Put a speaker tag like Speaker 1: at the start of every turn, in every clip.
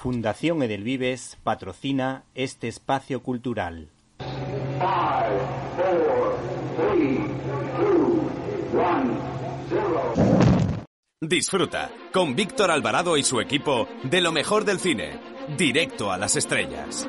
Speaker 1: Fundación Edelvives patrocina este espacio cultural.
Speaker 2: Disfruta con Víctor Alvarado y su equipo de lo mejor del cine, directo a las estrellas.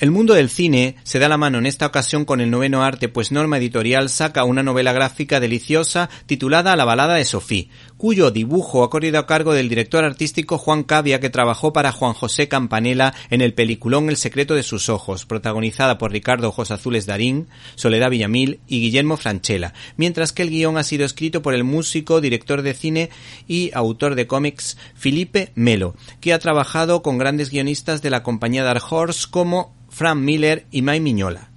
Speaker 1: El mundo del cine se da la mano en esta ocasión con el noveno arte, pues Norma Editorial saca una novela gráfica deliciosa titulada La balada de Sofí, cuyo dibujo ha corrido a cargo del director artístico Juan Cavia, que trabajó para Juan José Campanella en el peliculón El secreto de sus ojos, protagonizada por Ricardo Ojos Azules Darín, Soledad Villamil y Guillermo Franchella, mientras que el guion ha sido escrito por el músico, director de cine y autor de cómics Felipe Melo, que ha trabajado con grandes guionistas de la compañía Dark Horse como Frank Miller y Mike Miñola.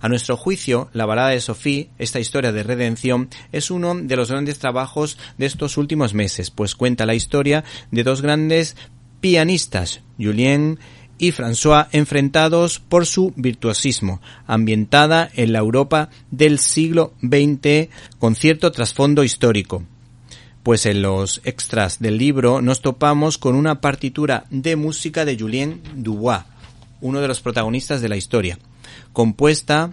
Speaker 1: A nuestro juicio, La balada de Sophie, esta historia de redención, es uno de los grandes trabajos de estos últimos meses, pues cuenta la historia de dos grandes pianistas, Julien y François, enfrentados por su virtuosismo, ambientada en la Europa del siglo XX con cierto trasfondo histórico. Pues en los extras del libro nos topamos con una partitura de música de Julien Dubois, uno de los protagonistas de la historia. Compuesta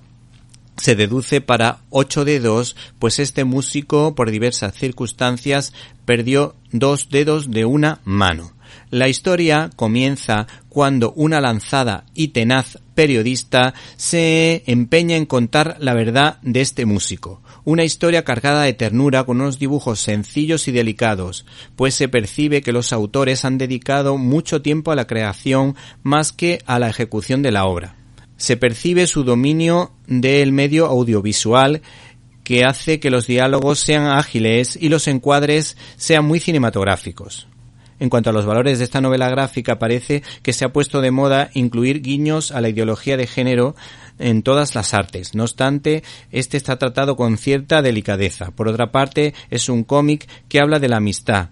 Speaker 1: se deduce para ocho dedos, pues este músico, por diversas circunstancias, perdió dos dedos de una mano. La historia comienza cuando una lanzada y tenaz periodista se empeña en contar la verdad de este músico. Una historia cargada de ternura con unos dibujos sencillos y delicados, pues se percibe que los autores han dedicado mucho tiempo a la creación más que a la ejecución de la obra. Se percibe su dominio del medio audiovisual que hace que los diálogos sean ágiles y los encuadres sean muy cinematográficos. En cuanto a los valores de esta novela gráfica, parece que se ha puesto de moda incluir guiños a la ideología de género en todas las artes. No obstante, este está tratado con cierta delicadeza. Por otra parte, es un cómic que habla de la amistad.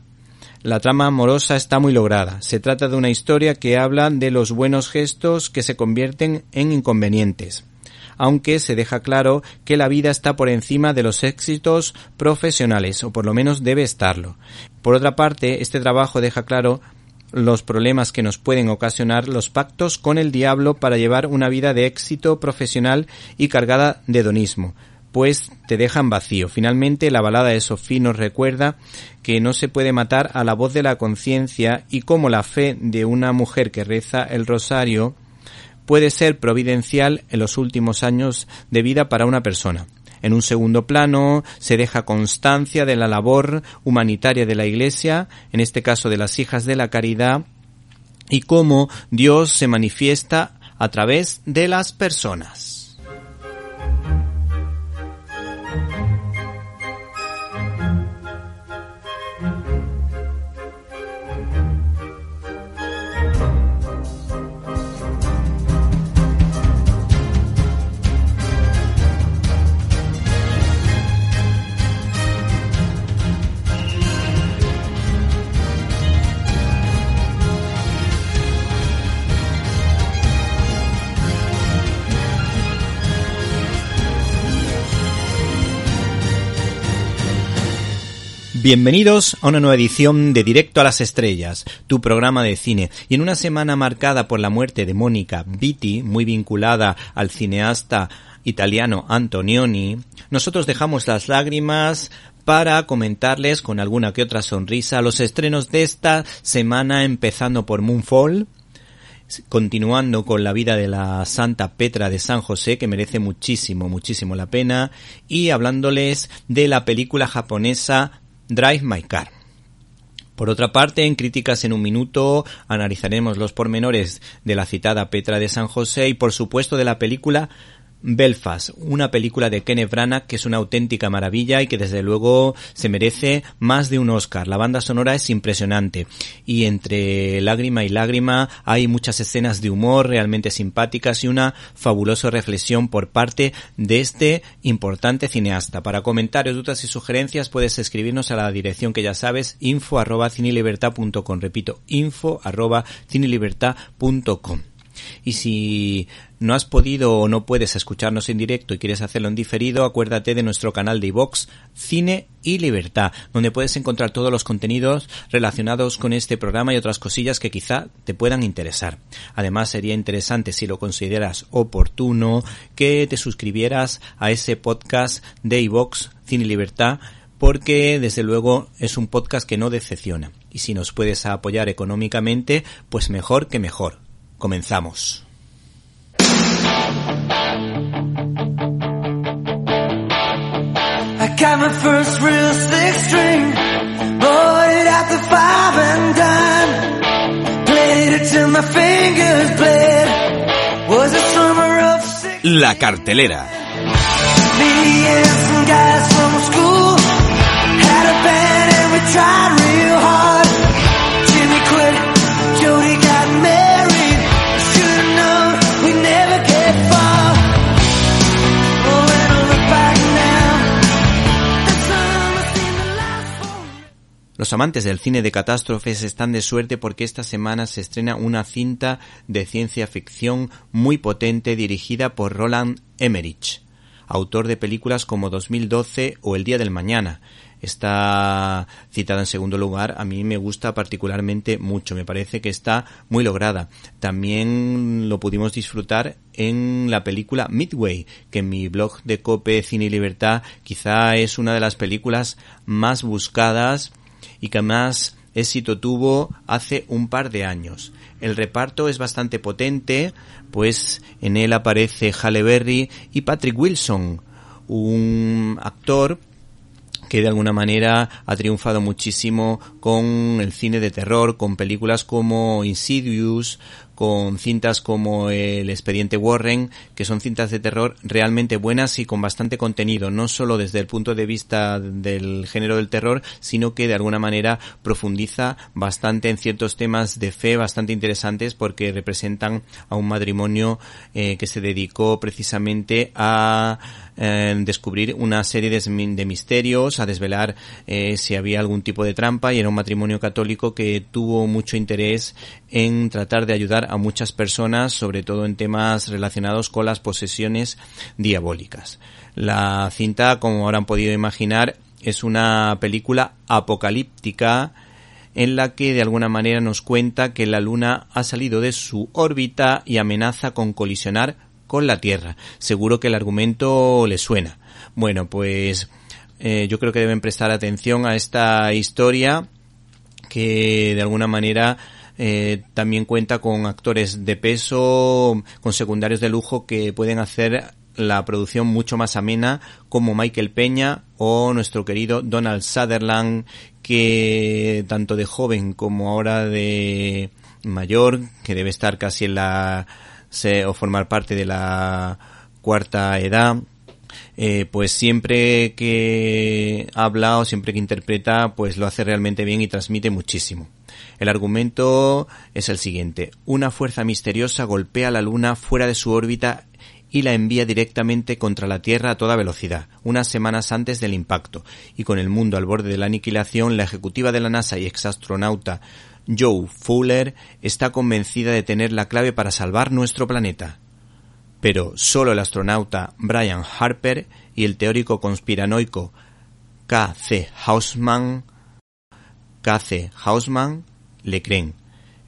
Speaker 1: La trama amorosa está muy lograda. Se trata de una historia que habla de los buenos gestos que se convierten en inconvenientes aunque se deja claro que la vida está por encima de los éxitos profesionales, o por lo menos debe estarlo. Por otra parte, este trabajo deja claro los problemas que nos pueden ocasionar los pactos con el diablo para llevar una vida de éxito profesional y cargada de hedonismo, pues te dejan vacío. Finalmente, la balada de Sofía nos recuerda que no se puede matar a la voz de la conciencia y como la fe de una mujer que reza el rosario puede ser providencial en los últimos años de vida para una persona. En un segundo plano se deja constancia de la labor humanitaria de la Iglesia, en este caso de las hijas de la caridad, y cómo Dios se manifiesta a través de las personas. Bienvenidos a una nueva edición de Directo a las Estrellas, tu programa de cine. Y en una semana marcada por la muerte de Mónica Vitti, muy vinculada al cineasta italiano Antonioni, nosotros dejamos las lágrimas para comentarles con alguna que otra sonrisa los estrenos de esta semana, empezando por Moonfall, continuando con la vida de la Santa Petra de San José, que merece muchísimo, muchísimo la pena, y hablándoles de la película japonesa Drive My Car. Por otra parte, en Críticas en un Minuto analizaremos los pormenores de la citada Petra de San José y por supuesto de la película Belfast, una película de Kenneth Branagh que es una auténtica maravilla y que desde luego se merece más de un Oscar. La banda sonora es impresionante y entre lágrima y lágrima hay muchas escenas de humor realmente simpáticas y una fabulosa reflexión por parte de este importante cineasta. Para comentarios, dudas y sugerencias puedes escribirnos a la dirección que ya sabes info arroba Repito, info arroba y si no has podido o no puedes escucharnos en directo y quieres hacerlo en diferido, acuérdate de nuestro canal de iVox Cine y Libertad, donde puedes encontrar todos los contenidos relacionados con este programa y otras cosillas que quizá te puedan interesar. Además, sería interesante, si lo consideras oportuno, que te suscribieras a ese podcast de iVox Cine y Libertad, porque desde luego es un podcast que no decepciona. Y si nos puedes apoyar económicamente, pues mejor que mejor. Comenzamos. I got my first real six string, bought it at the five and dime, played it till my fingers bled. Was a summer of six.
Speaker 2: La cartelera.
Speaker 1: Me and some guys from school had a band and we tried real Los amantes del cine de catástrofes están de suerte porque esta semana se estrena una cinta de ciencia ficción muy potente dirigida por Roland Emmerich, autor de películas como 2012 o El Día del Mañana. Está citada en segundo lugar, a mí me gusta particularmente mucho, me parece que está muy lograda. También lo pudimos disfrutar en la película Midway, que en mi blog de Cope Cine y Libertad quizá es una de las películas más buscadas y que más éxito tuvo hace un par de años. El reparto es bastante potente, pues en él aparece Halle Berry y Patrick Wilson, un actor que de alguna manera ha triunfado muchísimo con el cine de terror, con películas como Insidious, con cintas como El expediente Warren, que son cintas de terror realmente buenas y con bastante contenido, no solo desde el punto de vista del género del terror, sino que de alguna manera profundiza bastante en ciertos temas de fe bastante interesantes porque representan a un matrimonio eh, que se dedicó precisamente a eh, descubrir una serie de, misterios, a desvelar eh, si había algún tipo de trampa y era un matrimonio católico que tuvo mucho interés en tratar de ayudar a muchas personas, sobre todo en temas relacionados con las posesiones diabólicas. La cinta, como habrán podido imaginar, es una película apocalíptica en la que de alguna manera nos cuenta que la Luna ha salido de su órbita y amenaza con colisionar con la Tierra. Seguro que el argumento le suena. Bueno, pues eh, yo creo que deben prestar atención a esta historia que de alguna manera eh, también cuenta con actores de peso, con secundarios de lujo que pueden hacer la producción mucho más amena, como Michael Peña o nuestro querido Donald Sutherland, que tanto de joven como ahora de mayor, que debe estar casi en la o formar parte de la cuarta edad, eh, pues siempre que habla o siempre que interpreta, pues lo hace realmente bien y transmite muchísimo. El argumento es el siguiente. Una fuerza misteriosa golpea la Luna fuera de su órbita y la envía directamente contra la Tierra a toda velocidad, unas semanas antes del impacto, y con el mundo al borde de la aniquilación, la ejecutiva de la NASA y exastronauta Joe Fuller está convencida de tener la clave para salvar nuestro planeta. Pero solo el astronauta Brian Harper y el teórico conspiranoico K.C. Hausman, K.C. Hausman le creen.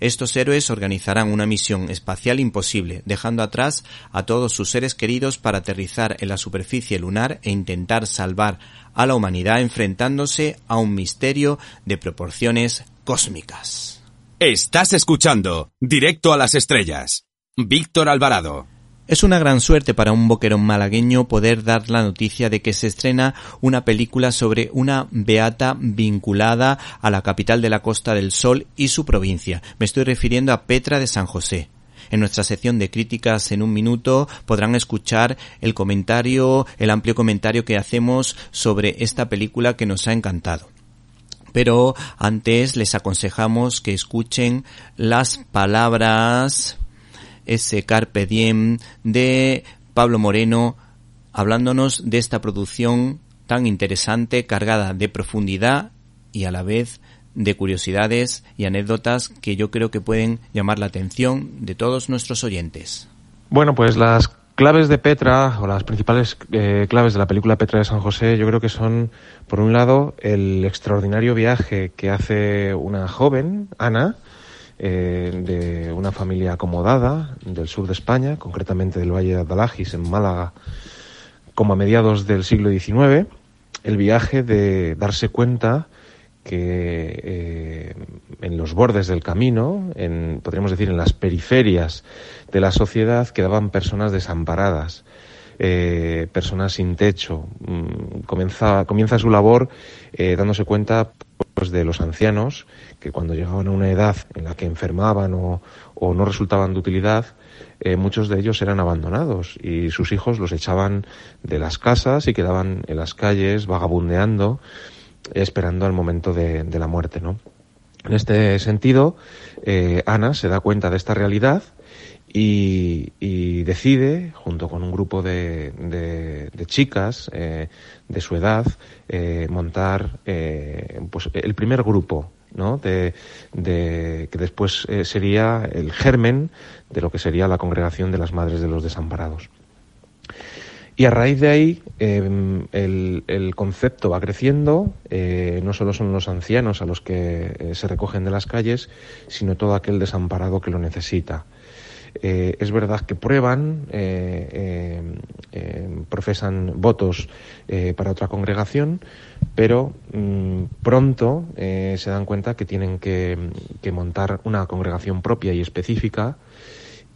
Speaker 1: Estos héroes organizarán una misión espacial imposible, dejando atrás a todos sus seres queridos para aterrizar en la superficie lunar e intentar salvar a la humanidad enfrentándose a un misterio de proporciones cósmicas.
Speaker 2: Estás escuchando Directo a las Estrellas. Víctor Alvarado.
Speaker 1: Es una gran suerte para un boquerón malagueño poder dar la noticia de que se estrena una película sobre una beata vinculada a la capital de la Costa del Sol y su provincia. Me estoy refiriendo a Petra de San José. En nuestra sección de críticas en un minuto podrán escuchar el comentario, el amplio comentario que hacemos sobre esta película que nos ha encantado. Pero antes les aconsejamos que escuchen las palabras ese carpe diem de Pablo Moreno hablándonos de esta producción tan interesante, cargada de profundidad y a la vez de curiosidades y anécdotas que yo creo que pueden llamar la atención de todos nuestros oyentes.
Speaker 3: Bueno, pues las claves de Petra, o las principales eh, claves de la película Petra de San José, yo creo que son, por un lado, el extraordinario viaje que hace una joven, Ana, eh, de una familia acomodada del sur de España, concretamente del Valle de Adalajis, en Málaga, como a mediados del siglo XIX, el viaje de darse cuenta que eh, en los bordes del camino, en, podríamos decir en las periferias de la sociedad, quedaban personas desamparadas, eh, personas sin techo. Mm, comienza, su labor dándose cuenta de los ancianos que cuando llegaban a una edad en la que enfermaban o, o no resultaban de utilidad, muchos de ellos eran abandonados y sus hijos los echaban de las casas y quedaban en las calles vagabundeando esperando al momento de, la muerte, ¿no? En este sentido, eh, Ana se da cuenta de esta realidad y, decide, junto con un grupo de, chicas eh, de su edad, eh, montar pues el primer grupo, ¿no? De, que después sería el germen de lo que sería la congregación de las Madres de los Desamparados. Y a raíz de ahí em, el, concepto va creciendo, eh, no solo son los ancianos a los que eh, se recogen de las calles, sino todo aquel desamparado que lo necesita. Eh, es verdad que prueban, em, profesan votos para otra congregación, pero mm, pronto se dan cuenta que tienen que montar una congregación propia y específica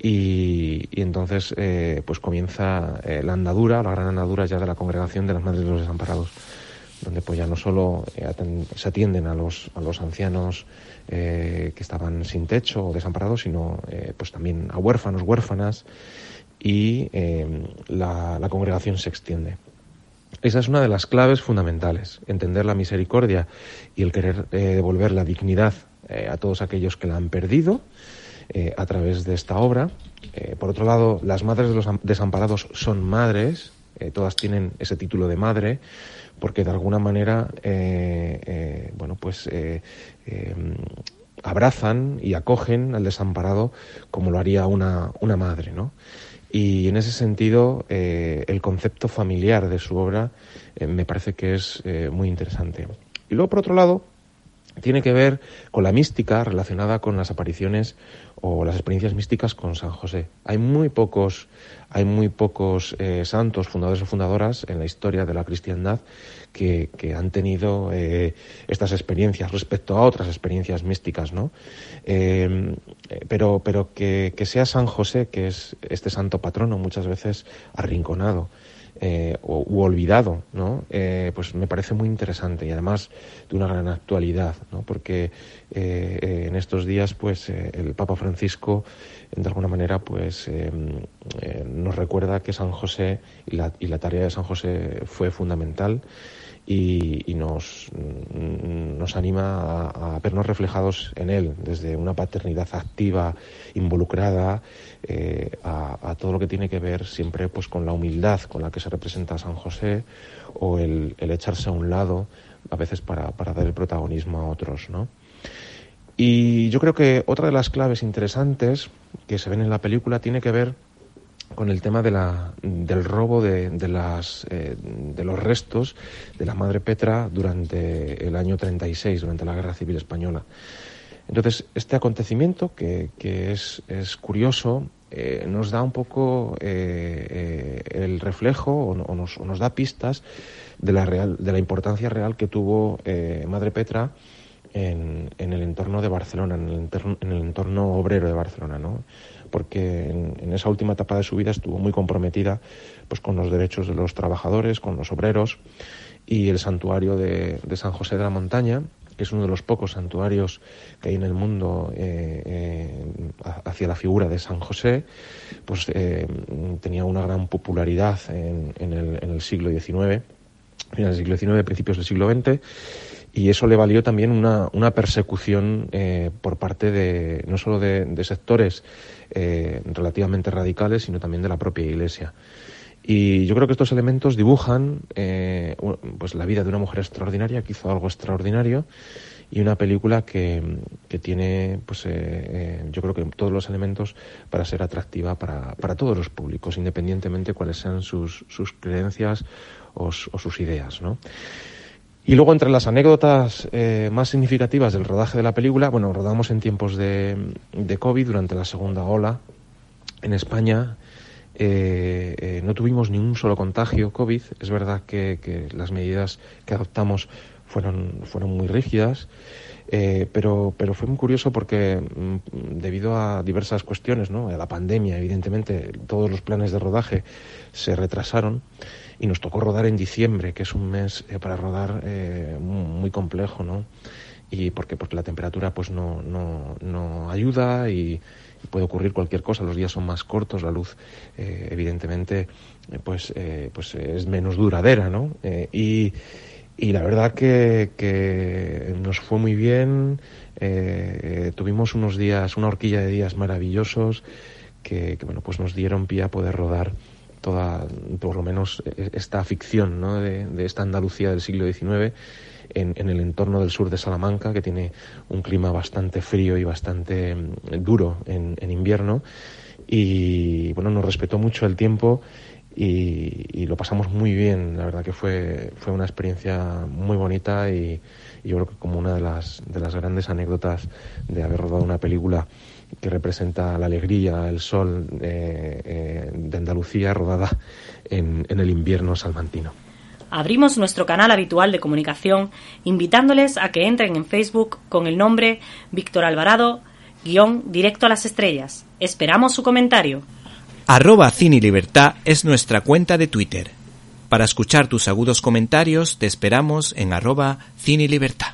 Speaker 3: y, entonces eh, pues comienza eh, la andadura, la gran andadura ya de la congregación de las Madres de los Desamparados, donde pues ya no solo eh, se atienden a los, a los ancianos que estaban sin techo o desamparados, sino pues también a huérfanos, huérfanas, y la, la congregación se extiende. Esa es una de las claves fundamentales, entender la misericordia y el querer devolver la dignidad a todos aquellos que la han perdido eh, a través de esta obra. Eh, por otro lado, las madres de los desamparados son madres, eh, todas tienen ese título de madre, porque de alguna manera, bueno, pues abrazan y acogen al desamparado como lo haría una, una madre, ¿no? Y en ese sentido, el concepto familiar de su obra me parece que es muy interesante. Y luego, por otro lado, tiene que ver con la mística relacionada con las apariciones o las experiencias místicas con San José. Hay muy pocos, hay muy pocos eh, santos, fundadores o fundadoras en la historia de la cristiandad que, han tenido eh, estas experiencias respecto a otras experiencias místicas, ¿no? Eh, pero pero que, que sea San José, que es este santo patrono muchas veces arrinconado, eh, u olvidado, ¿no? Eh, pues me parece muy interesante y además de una gran actualidad, ¿no? porque eh, en estos días pues el Papa Francisco de alguna manera pues nos recuerda que San José y la tarea de San José fue fundamental y, nos, nos anima a, vernos reflejados en él, desde una paternidad activa, involucrada, eh, a, todo lo que tiene que ver siempre pues con la humildad con la que se representa a San José o el, echarse a un lado a veces para, para dar el protagonismo a otros, ¿no? Y yo creo que otra de las claves interesantes que se ven en la película tiene que ver con el tema de la, del robo de, de, las, eh, de los restos de la Madre Petra durante el año 36, durante la Guerra Civil Española. Entonces, este acontecimiento, que, que es, es, curioso, eh, nos da un poco eh, el reflejo o, nos, o, nos, da pistas de la, real, de la importancia real que tuvo Madre Petra en, en, el entorno de Barcelona, en el entorno, en el entorno obrero de Barcelona, ¿no? Porque en, esa última etapa de su vida estuvo muy comprometida pues, con los derechos de los trabajadores, con los obreros y el santuario de, San José de la Montaña, que es uno de los pocos santuarios que hay en el mundo eh, eh, hacia la figura de San José, pues eh, tenía una gran popularidad en, el, en el siglo XIX, finales del siglo XIX, principios del siglo XX, y eso le valió también una, una persecución por parte de no solo de sectores eh, relativamente radicales, sino también de la propia Iglesia. Y yo creo que estos elementos dibujan eh, pues la vida de una mujer extraordinaria que hizo algo extraordinario y una película que, que tiene, pues eh, yo creo que todos los elementos para ser atractiva para, para todos los públicos, independientemente cuáles sean sus, sus creencias o sus ideas, ¿no? Y luego entre las anécdotas eh, más significativas del rodaje de la película, bueno, rodamos en tiempos de, de COVID durante la segunda ola en España. Eh, eh, no tuvimos ni un solo contagio COVID. Es verdad que, las medidas que adoptamos fueron, fueron muy rígidas, eh, pero, pero fue muy curioso porque mm, debido a diversas cuestiones, ¿no? a la pandemia, evidentemente, todos los planes de rodaje se retrasaron y nos tocó rodar en diciembre, que es un mes eh, para rodar eh, muy complejo, ¿no? Y porque, porque la temperatura pues no, no, no ayuda y, puede ocurrir cualquier cosa, los días son más cortos, la luz eh, evidentemente pues, pues es menos duradera, ¿no? y, y la verdad que, que nos fue muy bien, tuvimos unos días, una horquilla de días maravillosos que, que bueno, pues nos dieron pie a poder rodar toda, por lo menos, e, esta ficción ¿no? de, esta Andalucía del siglo XIX en, el entorno del sur de Salamanca, que tiene un clima bastante frío y bastante mm, duro en, en invierno. Y bueno, nos respetó mucho el tiempo y, lo pasamos muy bien. La verdad que fue, fue una experiencia muy bonita y, y yo creo que como una de las, de las grandes anécdotas de haber rodado una película que representa la alegría, el sol eh, eh, de Andalucía rodada en, en el invierno salmantino.
Speaker 4: Abrimos nuestro canal habitual de comunicación invitándoles a que entren en Facebook con el nombre Víctor Alvarado, guion directo a las estrellas. Esperamos su comentario.
Speaker 1: Arroba Cine Libertad es nuestra cuenta de Twitter. Para escuchar tus agudos comentarios te esperamos en arroba Cine Libertad.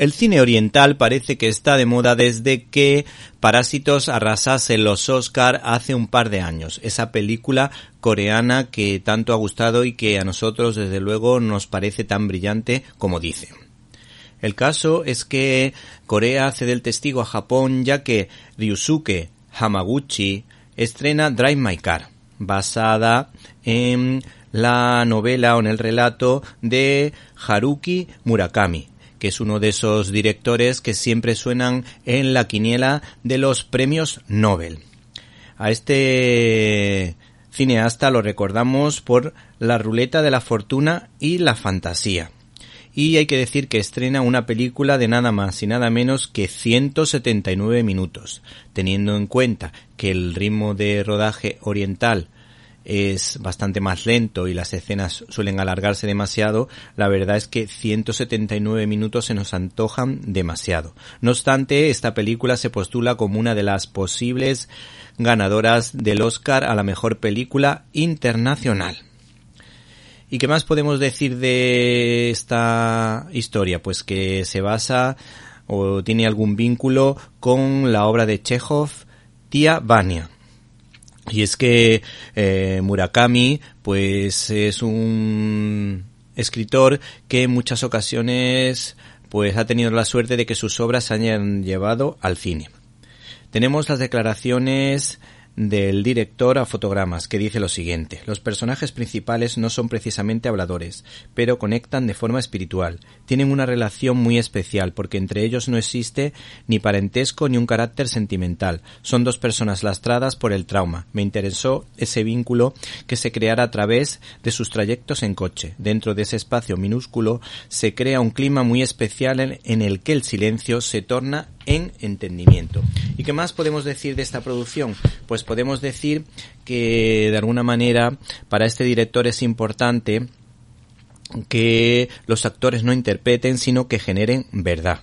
Speaker 1: El cine oriental parece que está de moda desde que Parásitos arrasase los Oscar hace un par de años. Esa película coreana que tanto ha gustado y que a nosotros desde luego nos parece tan brillante como dice. El caso es que Corea cede el testigo a Japón ya que Ryusuke Hamaguchi estrena Drive My Car, basada en la novela o en el relato de Haruki Murakami, que es uno de esos directores que siempre suenan en la quiniela de los premios Nobel. A este cineasta lo recordamos por La ruleta de la fortuna y la fantasía. Y hay que decir que estrena una película de nada más y nada menos que 179 minutos, teniendo en cuenta que el ritmo de rodaje oriental es bastante más lento y las escenas suelen alargarse demasiado, la verdad es que 179 minutos se nos antojan demasiado. No obstante, esta película se postula como una de las posibles ganadoras del Oscar a la mejor película internacional. ¿Y qué más podemos decir de esta historia? Pues que se basa o tiene algún vínculo con la obra de Chekhov, Tia Vania y es que eh, Murakami, pues es un escritor que en muchas ocasiones pues ha tenido la suerte de que sus obras se hayan llevado al cine. Tenemos las declaraciones del director a fotogramas, que dice lo siguiente. Los personajes principales no son precisamente habladores, pero conectan de forma espiritual. Tienen una relación muy especial, porque entre ellos no existe ni parentesco ni un carácter sentimental. Son dos personas lastradas por el trauma. Me interesó ese vínculo que se creara a través de sus trayectos en coche. Dentro de ese espacio minúsculo se crea un clima muy especial en el que el silencio se torna en entendimiento. ¿Y qué más podemos decir de esta producción? Pues podemos decir que de alguna manera para este director es importante que los actores no interpreten, sino que generen verdad.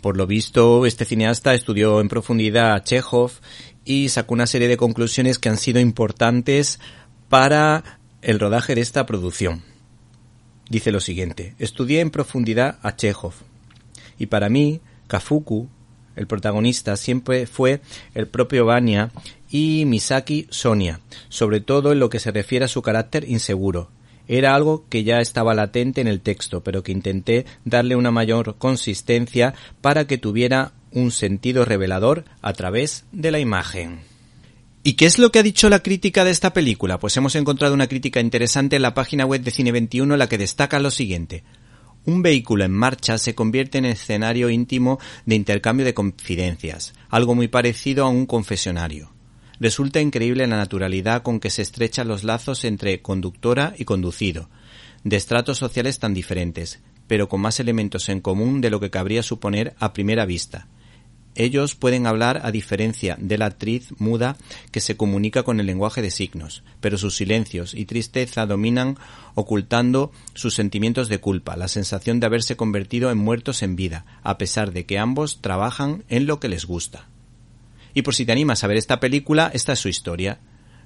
Speaker 1: Por lo visto, este cineasta estudió en profundidad a Chekhov y sacó una serie de conclusiones que han sido importantes para el rodaje de esta producción. Dice lo siguiente, estudié en profundidad a Chekhov y para mí Kafuku, el protagonista, siempre fue el propio Vanya y Misaki Sonia, sobre todo en lo que se refiere a su carácter inseguro. Era algo que ya estaba latente en el texto, pero que intenté darle una mayor consistencia para que tuviera un sentido revelador a través de la imagen. ¿Y qué es lo que ha dicho la crítica de esta película? Pues hemos encontrado una crítica interesante en la página web de Cine 21 en la que destaca lo siguiente. Un vehículo en marcha se convierte en escenario íntimo de intercambio de confidencias, algo muy parecido a un confesionario. Resulta increíble la naturalidad con que se estrechan los lazos entre conductora y conducido, de estratos sociales tan diferentes, pero con más elementos en común de lo que cabría suponer a primera vista. Ellos pueden hablar a diferencia de la actriz muda que se comunica con el lenguaje de signos, pero sus silencios y tristeza dominan ocultando sus sentimientos de culpa, la sensación de haberse convertido en muertos en vida, a pesar de que ambos trabajan en lo que les gusta. Y por si te animas a ver esta película, esta es su historia.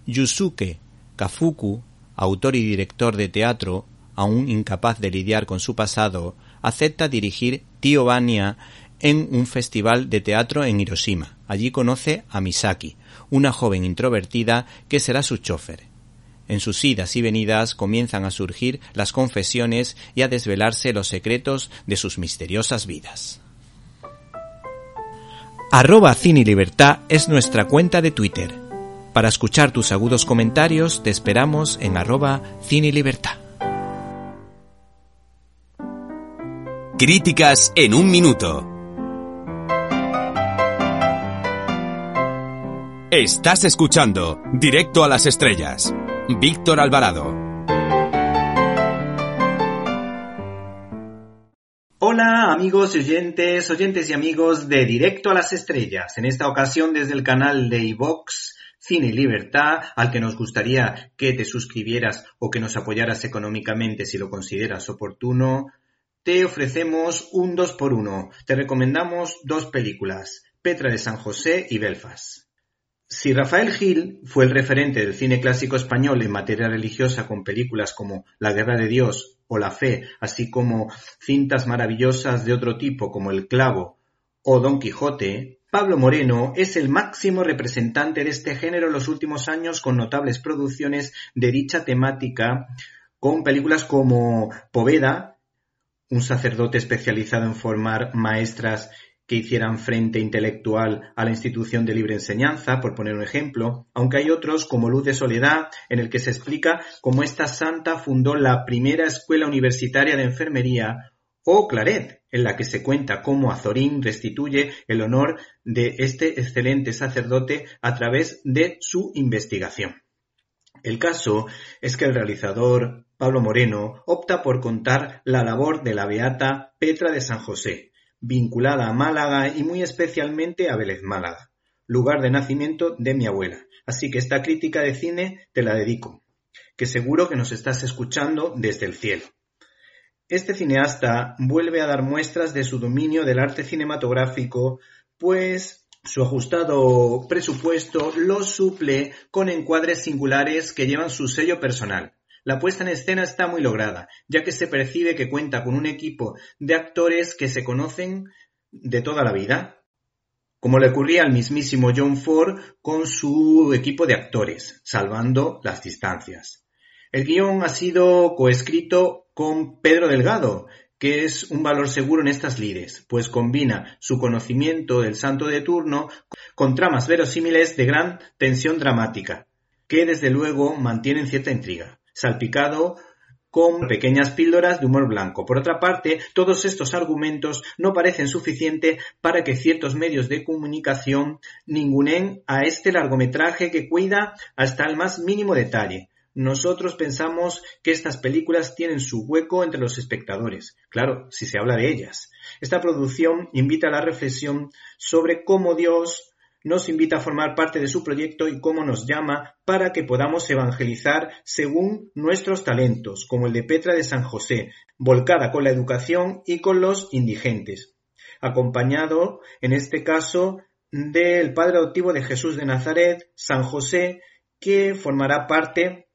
Speaker 1: Yusuke Kafuku, autor y director de teatro, aún incapaz de lidiar con su pasado, acepta dirigir Tío Bania en un festival de teatro en Hiroshima. Allí conoce a Misaki, una joven introvertida que será su chofer. En sus idas y venidas comienzan a surgir las confesiones y a desvelarse los secretos de sus misteriosas vidas. Arroba Cine es nuestra cuenta de Twitter. Para escuchar tus agudos comentarios te esperamos en arroba Cine.
Speaker 2: Críticas en un minuto. Estás escuchando Directo a las Estrellas. Víctor Alvarado.
Speaker 1: Hola amigos y oyentes, oyentes y amigos de Directo a las Estrellas. En esta ocasión desde el canal de iVox Cine y Libertad, al que nos gustaría que te suscribieras o que nos apoyaras económicamente si lo consideras oportuno, te ofrecemos un 2 por 1 Te recomendamos dos películas, Petra de San José y Belfast. Si Rafael Gil fue el referente del cine clásico español en materia religiosa con películas como La Guerra de Dios o La Fe, así como cintas maravillosas de otro tipo como El Clavo o Don Quijote, Pablo Moreno es el máximo representante de este género en los últimos años con notables producciones de dicha temática, con películas como Poveda, un sacerdote especializado en formar maestras que hicieran frente intelectual a la institución de libre enseñanza, por poner un ejemplo, aunque hay otros como Luz de Soledad, en el que se explica cómo esta santa fundó la primera escuela universitaria de enfermería, o Claret, en la que se cuenta cómo Azorín restituye el honor de este excelente sacerdote a través de su investigación. El caso es que el realizador Pablo Moreno opta por contar la labor de la beata Petra de San José, vinculada a Málaga y muy especialmente a Vélez Málaga, lugar de nacimiento de mi abuela. Así que esta crítica de cine te la dedico, que seguro que nos estás escuchando desde el cielo. Este cineasta vuelve a dar muestras de su dominio del arte cinematográfico, pues su ajustado presupuesto lo suple con encuadres singulares que llevan su sello personal. La puesta en escena está muy lograda, ya que se percibe que cuenta con un equipo de actores que se conocen de toda la vida, como le ocurría al mismísimo John Ford con su equipo de actores, salvando las distancias. El guion ha sido coescrito con Pedro Delgado, que es un valor seguro en estas lides, pues combina su conocimiento del santo de turno con tramas verosímiles de gran tensión dramática, que desde luego mantienen cierta intriga, salpicado con pequeñas píldoras de humor blanco. Por otra parte, todos estos argumentos no parecen suficientes para que ciertos medios de comunicación ningunen a este largometraje que cuida hasta el más mínimo detalle. Nosotros pensamos que estas películas tienen su hueco entre los espectadores, claro, si se habla de ellas. Esta producción invita a la reflexión sobre cómo Dios nos invita a formar parte de su proyecto y cómo nos llama para que podamos evangelizar según nuestros talentos, como el de Petra de San José, volcada con la educación y con los indigentes, acompañado, en este caso, del Padre adoptivo de Jesús de Nazaret, San José, que formará parte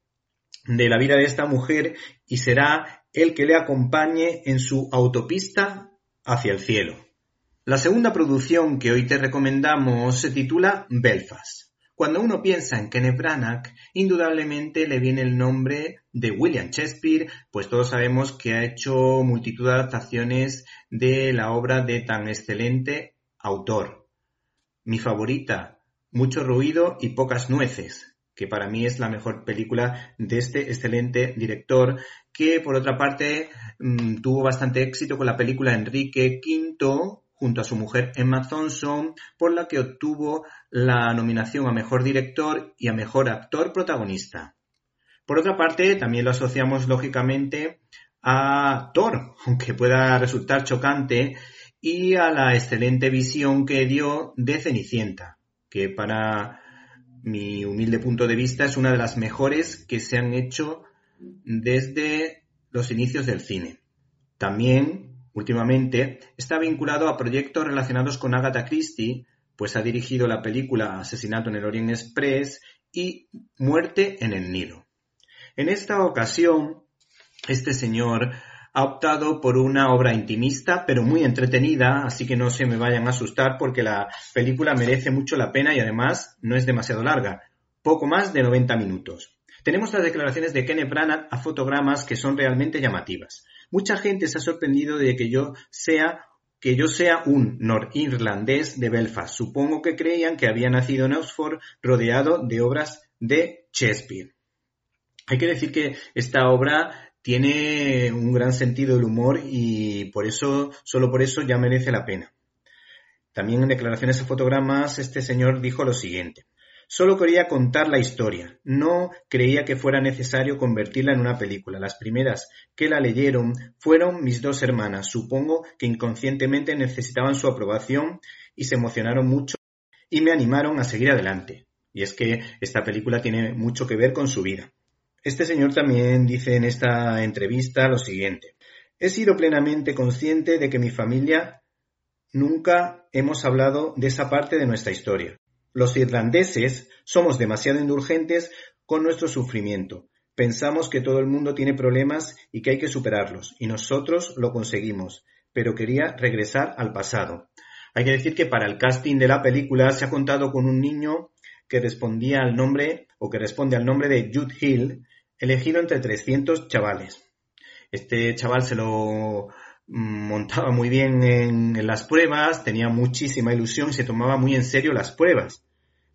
Speaker 1: de la vida de esta mujer y será el que le acompañe en su autopista hacia el cielo. La segunda producción que hoy te recomendamos se titula Belfast. Cuando uno piensa en Kenneth Branagh, indudablemente le viene el nombre de William Shakespeare, pues todos sabemos que ha hecho multitud de adaptaciones de la obra de tan excelente autor. Mi favorita, Mucho ruido y pocas nueces, que para mí es la mejor película de este excelente director, que por otra parte mm, tuvo bastante éxito con la película Enrique V, junto a su mujer Emma Thompson, por la que obtuvo la nominación a Mejor Director y a Mejor Actor Protagonista. Por otra parte, también lo asociamos lógicamente a Thor, aunque pueda resultar chocante, y a la excelente visión que dio de Cenicienta, que para mi humilde punto de vista es una de las mejores que se han hecho desde los inicios del cine. También Últimamente está vinculado a proyectos relacionados con Agatha Christie, pues ha dirigido la película Asesinato en el Orient Express y Muerte en el Nilo. En esta ocasión, este señor ha optado por una obra intimista, pero muy entretenida, así que no se me vayan a asustar porque la película merece mucho la pena y además no es demasiado larga, poco más de 90 minutos. Tenemos las declaraciones de Kenneth Branagh a fotogramas que son realmente llamativas. Mucha gente se ha sorprendido de que yo sea que yo sea un norirlandés de Belfast. Supongo que creían que había nacido en Oxford rodeado de obras de Shakespeare. Hay que decir que esta obra tiene un gran sentido del humor y por eso, solo por eso ya merece la pena. También en declaraciones a fotogramas este señor dijo lo siguiente. Solo quería contar la historia, no creía que fuera necesario convertirla en una película. Las primeras que la leyeron fueron mis dos hermanas. Supongo que inconscientemente necesitaban su aprobación y se emocionaron mucho y me animaron a seguir adelante. Y es que esta película tiene mucho que ver con su vida. Este señor también dice en esta entrevista lo siguiente. He sido plenamente consciente de que mi familia nunca hemos hablado de esa parte de nuestra historia. Los irlandeses somos demasiado indulgentes con nuestro sufrimiento. Pensamos que todo el mundo tiene problemas y que hay que superarlos, y nosotros lo conseguimos, pero quería regresar al pasado. Hay que decir que para el casting de la película se ha contado con un niño que respondía al nombre o que responde al nombre de Jude Hill, elegido entre 300 chavales. Este chaval se lo montaba muy bien en, en, las pruebas, tenía muchísima ilusión y se tomaba muy en serio las pruebas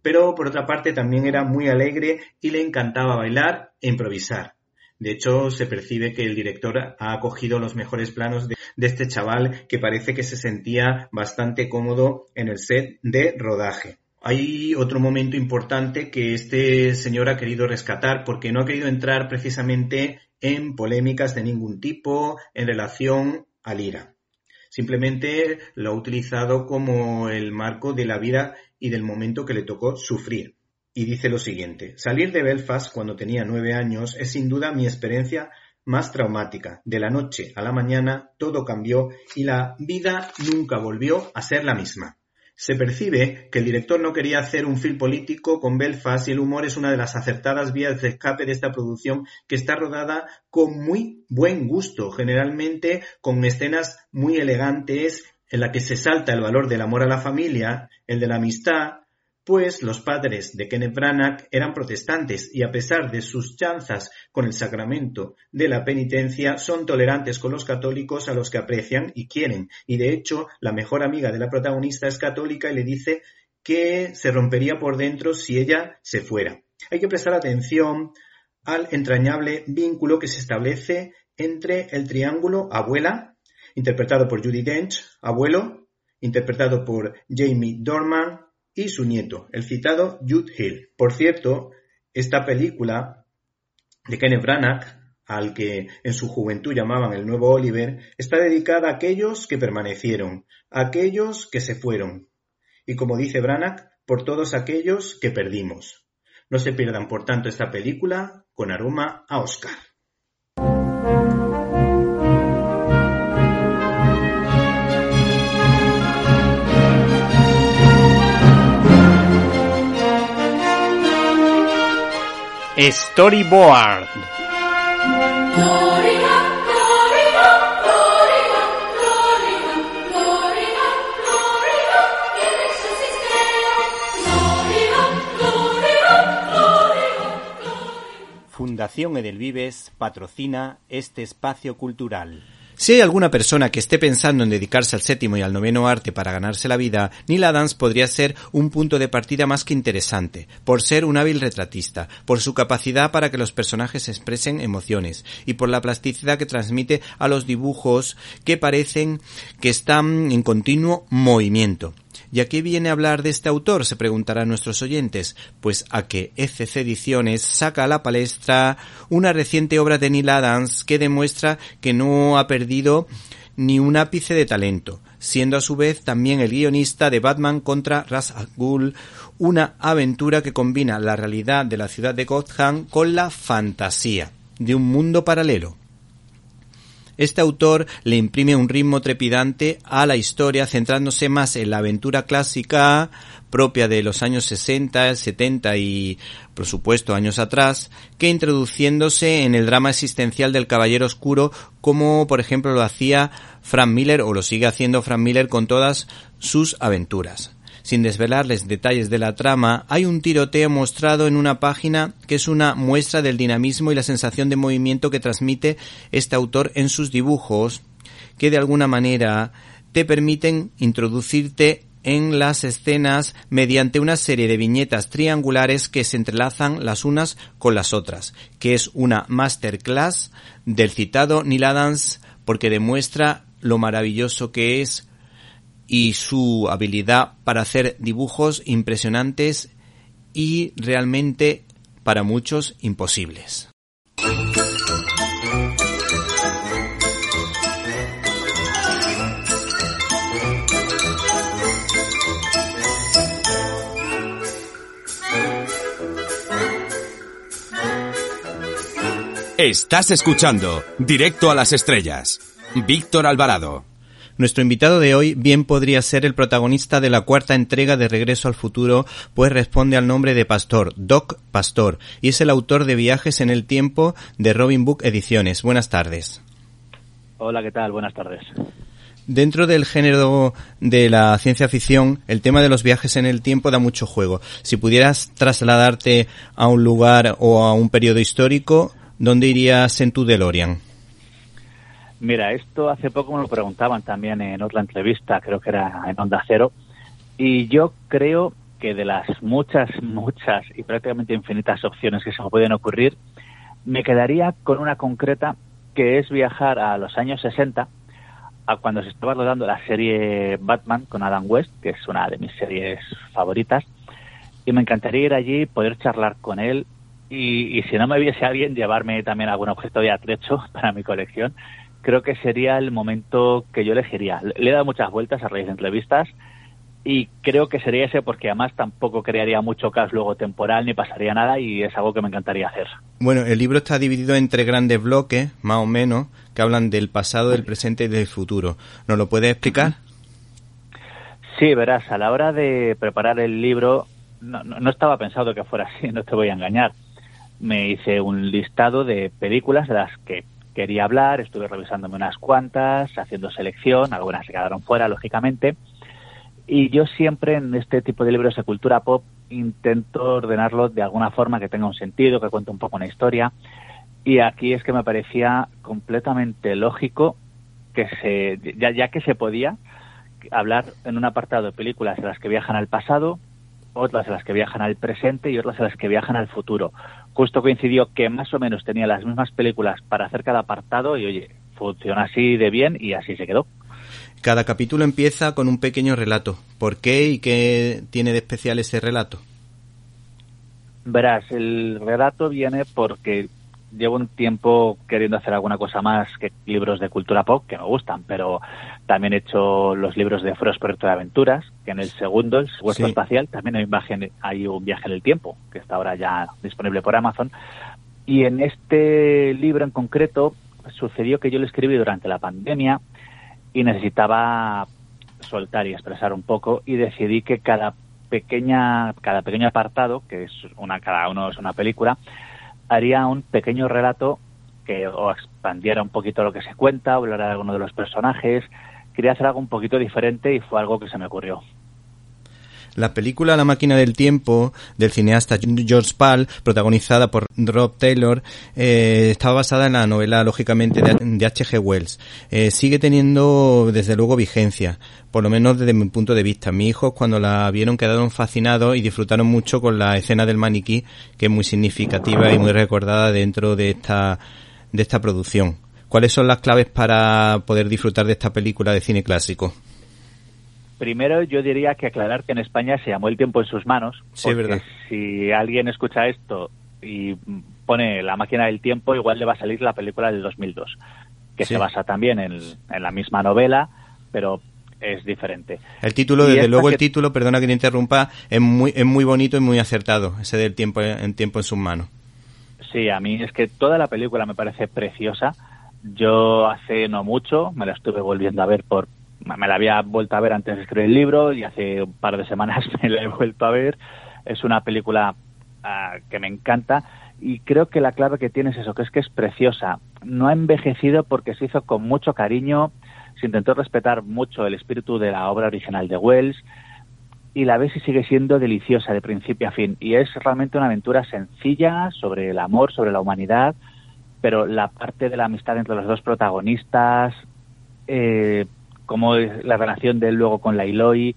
Speaker 1: pero por otra parte también era muy alegre y le encantaba bailar e improvisar. De hecho, se percibe que el director ha acogido los mejores planos de, este chaval que parece que se sentía bastante cómodo en el set de rodaje. Hay otro momento importante que este señor ha querido rescatar porque no ha querido entrar precisamente en polémicas de ningún tipo en relación al IRA. Simplemente lo ha utilizado como el marco de la vida y del momento que le tocó sufrir. Y dice lo siguiente, salir de Belfast cuando tenía nueve años es sin duda mi experiencia más traumática. De la noche a la mañana todo cambió y la vida nunca volvió a ser la misma. Se percibe que el director no quería hacer un film político con Belfast y el humor es una de las acertadas vías de escape de esta producción que está rodada con muy buen gusto, generalmente con escenas muy elegantes en la que se salta el valor del amor a la familia, el de la amistad, pues los padres de Kenneth Branagh eran protestantes y a pesar de sus chanzas con el sacramento de la penitencia, son tolerantes con los católicos a los que aprecian y quieren. Y de hecho, la mejor amiga de la protagonista es católica y le dice que se rompería por dentro si ella se fuera. Hay que prestar atención al entrañable vínculo que se establece entre el triángulo abuela, interpretado por Judy Dench, abuelo, interpretado por Jamie Dorman, y su nieto, el citado Jude Hill. Por cierto, esta película de Kenneth Branagh, al que en su juventud llamaban el nuevo Oliver, está dedicada a aquellos que permanecieron, a aquellos que se fueron, y como dice Branagh, por todos aquellos que perdimos. No se pierdan, por tanto, esta película con aroma a Oscar.
Speaker 5: Storyboard. Fundación Edelvives patrocina este espacio cultural.
Speaker 1: Si hay alguna persona que esté pensando en dedicarse al séptimo y al noveno arte para ganarse la vida, Neil Adams podría ser un punto de partida más que interesante, por ser un hábil retratista, por su capacidad para que los personajes expresen emociones y por la plasticidad que transmite a los dibujos que parecen que están en continuo movimiento. ¿Y a qué viene a hablar de este autor? Se preguntarán nuestros oyentes. Pues a que FC Ediciones saca a la palestra una reciente obra de Neil Adams que demuestra que no ha perdido ni un ápice de talento, siendo a su vez también el guionista de Batman contra Ras al Ghul, una aventura que combina la realidad de la ciudad de Gotham con la fantasía de un mundo paralelo. Este autor le imprime un ritmo trepidante a la historia, centrándose más en la aventura clásica propia de los años 60, 70 y, por supuesto, años atrás, que introduciéndose en el drama existencial del Caballero Oscuro, como por ejemplo lo hacía Frank Miller o lo sigue haciendo Frank Miller con todas sus aventuras. Sin desvelarles detalles de la trama, hay un tiroteo mostrado en una página que es una muestra del dinamismo y la sensación de movimiento que transmite este autor en sus dibujos, que de alguna manera te permiten introducirte en las escenas mediante una serie de viñetas triangulares que se entrelazan las unas con las otras, que es una masterclass del citado Neil Adams porque demuestra lo maravilloso que es y su habilidad para hacer dibujos impresionantes y realmente para muchos imposibles.
Speaker 2: Estás escuchando Directo a las Estrellas. Víctor Alvarado.
Speaker 1: Nuestro invitado de hoy bien podría ser el protagonista de la cuarta entrega de Regreso al Futuro, pues responde al nombre de Pastor, Doc Pastor, y es el autor de Viajes en el Tiempo de Robin Book Ediciones. Buenas tardes.
Speaker 6: Hola, ¿qué tal? Buenas tardes.
Speaker 1: Dentro del género de la ciencia ficción, el tema de los viajes en el tiempo da mucho juego. Si pudieras trasladarte a un lugar o a un periodo histórico, ¿dónde irías en tu DeLorean?
Speaker 6: Mira, esto hace poco me lo preguntaban también en otra entrevista, creo que era en Onda Cero, y yo creo que de las muchas, muchas y prácticamente infinitas opciones que se me pueden ocurrir, me quedaría con una concreta que es viajar a los años 60, a cuando se estaba rodando la serie Batman con Adam West, que es una de mis series favoritas, y me encantaría ir allí, poder charlar con él y, y si no me viese alguien, llevarme también algún objeto de atrecho para mi colección creo que sería el momento que yo elegiría. Le he dado muchas vueltas a raíz de entrevistas y creo que sería ese porque además tampoco crearía mucho caos luego temporal ni pasaría nada y es algo que me encantaría hacer.
Speaker 1: Bueno, el libro está dividido entre grandes bloques, más o menos, que hablan del pasado, del presente y del futuro. ¿Nos lo puedes explicar?
Speaker 6: Sí, verás, a la hora de preparar el libro no, no estaba pensado que fuera así, no te voy a engañar. Me hice un listado de películas de las que quería hablar, estuve revisándome unas cuantas, haciendo selección, algunas se quedaron fuera, lógicamente, Y yo siempre en este tipo de libros de cultura pop intento ordenarlo de alguna forma que tenga un sentido, que cuente un poco una historia. Y aquí es que me parecía completamente lógico que se, ya, que se podía hablar en un apartado de películas en las que viajan al pasado, otras en las que viajan al presente y otras en las que viajan al futuro. Justo coincidió que más o menos tenía las mismas películas para hacer cada apartado y oye, funciona así de bien y así se quedó.
Speaker 1: Cada capítulo empieza con un pequeño relato. ¿Por qué y qué tiene de especial ese relato?
Speaker 6: Verás, el relato viene porque llevo un tiempo queriendo hacer alguna cosa más que libros de cultura pop, que me gustan, pero también he hecho los libros de Frost Proyecto de Aventuras, que en el segundo, el secuestro espacial, también hay viaje, hay un viaje en el tiempo, que está ahora ya disponible por Amazon. Y en este libro en concreto sucedió que yo lo escribí durante la pandemia y necesitaba soltar y expresar un poco y decidí que cada pequeña cada pequeño apartado que es una cada uno es una película haría un pequeño relato que o expandiera un poquito lo que se cuenta, hablara de alguno de los personajes. Quería hacer algo un poquito diferente y fue algo que se me ocurrió.
Speaker 1: La película La máquina del tiempo del cineasta George Pal, protagonizada por Rob Taylor, eh, estaba basada en la novela, lógicamente, de H.G. Wells. Eh, sigue teniendo, desde luego, vigencia, por lo menos desde mi punto de vista. Mis hijos, cuando la vieron, quedaron fascinados y disfrutaron mucho con la escena del maniquí, que es muy significativa y muy recordada dentro de esta, de esta producción. ¿Cuáles son las claves para poder disfrutar de esta película de cine clásico?
Speaker 6: Primero, yo diría que aclarar que en España se llamó El tiempo en sus manos.
Speaker 1: Sí, verdad.
Speaker 6: Si alguien escucha esto y pone La máquina del tiempo, igual le va a salir la película del 2002, que se basa también en, la misma novela, pero es diferente.
Speaker 1: El título, desde luego el título, perdona que te interrumpa, es muy, es muy bonito y muy acertado, ese del tiempo en tiempo en sus manos.
Speaker 6: Sí, a mí es que toda la película me parece preciosa. Yo hace no mucho me la estuve volviendo a ver por me la había vuelto a ver antes de escribir el libro y hace un par de semanas me la he vuelto a ver. Es una película ah, que me encanta y creo que la clave que tiene es eso, que es que es preciosa. No ha envejecido porque se hizo con mucho cariño, se intentó respetar mucho el espíritu de la obra original de Wells y la ves y sigue siendo deliciosa de principio a fin. Y es realmente una aventura sencilla sobre el amor, sobre la humanidad, pero la parte de la amistad entre los dos protagonistas, eh, como la relación de él luego con la Eloy,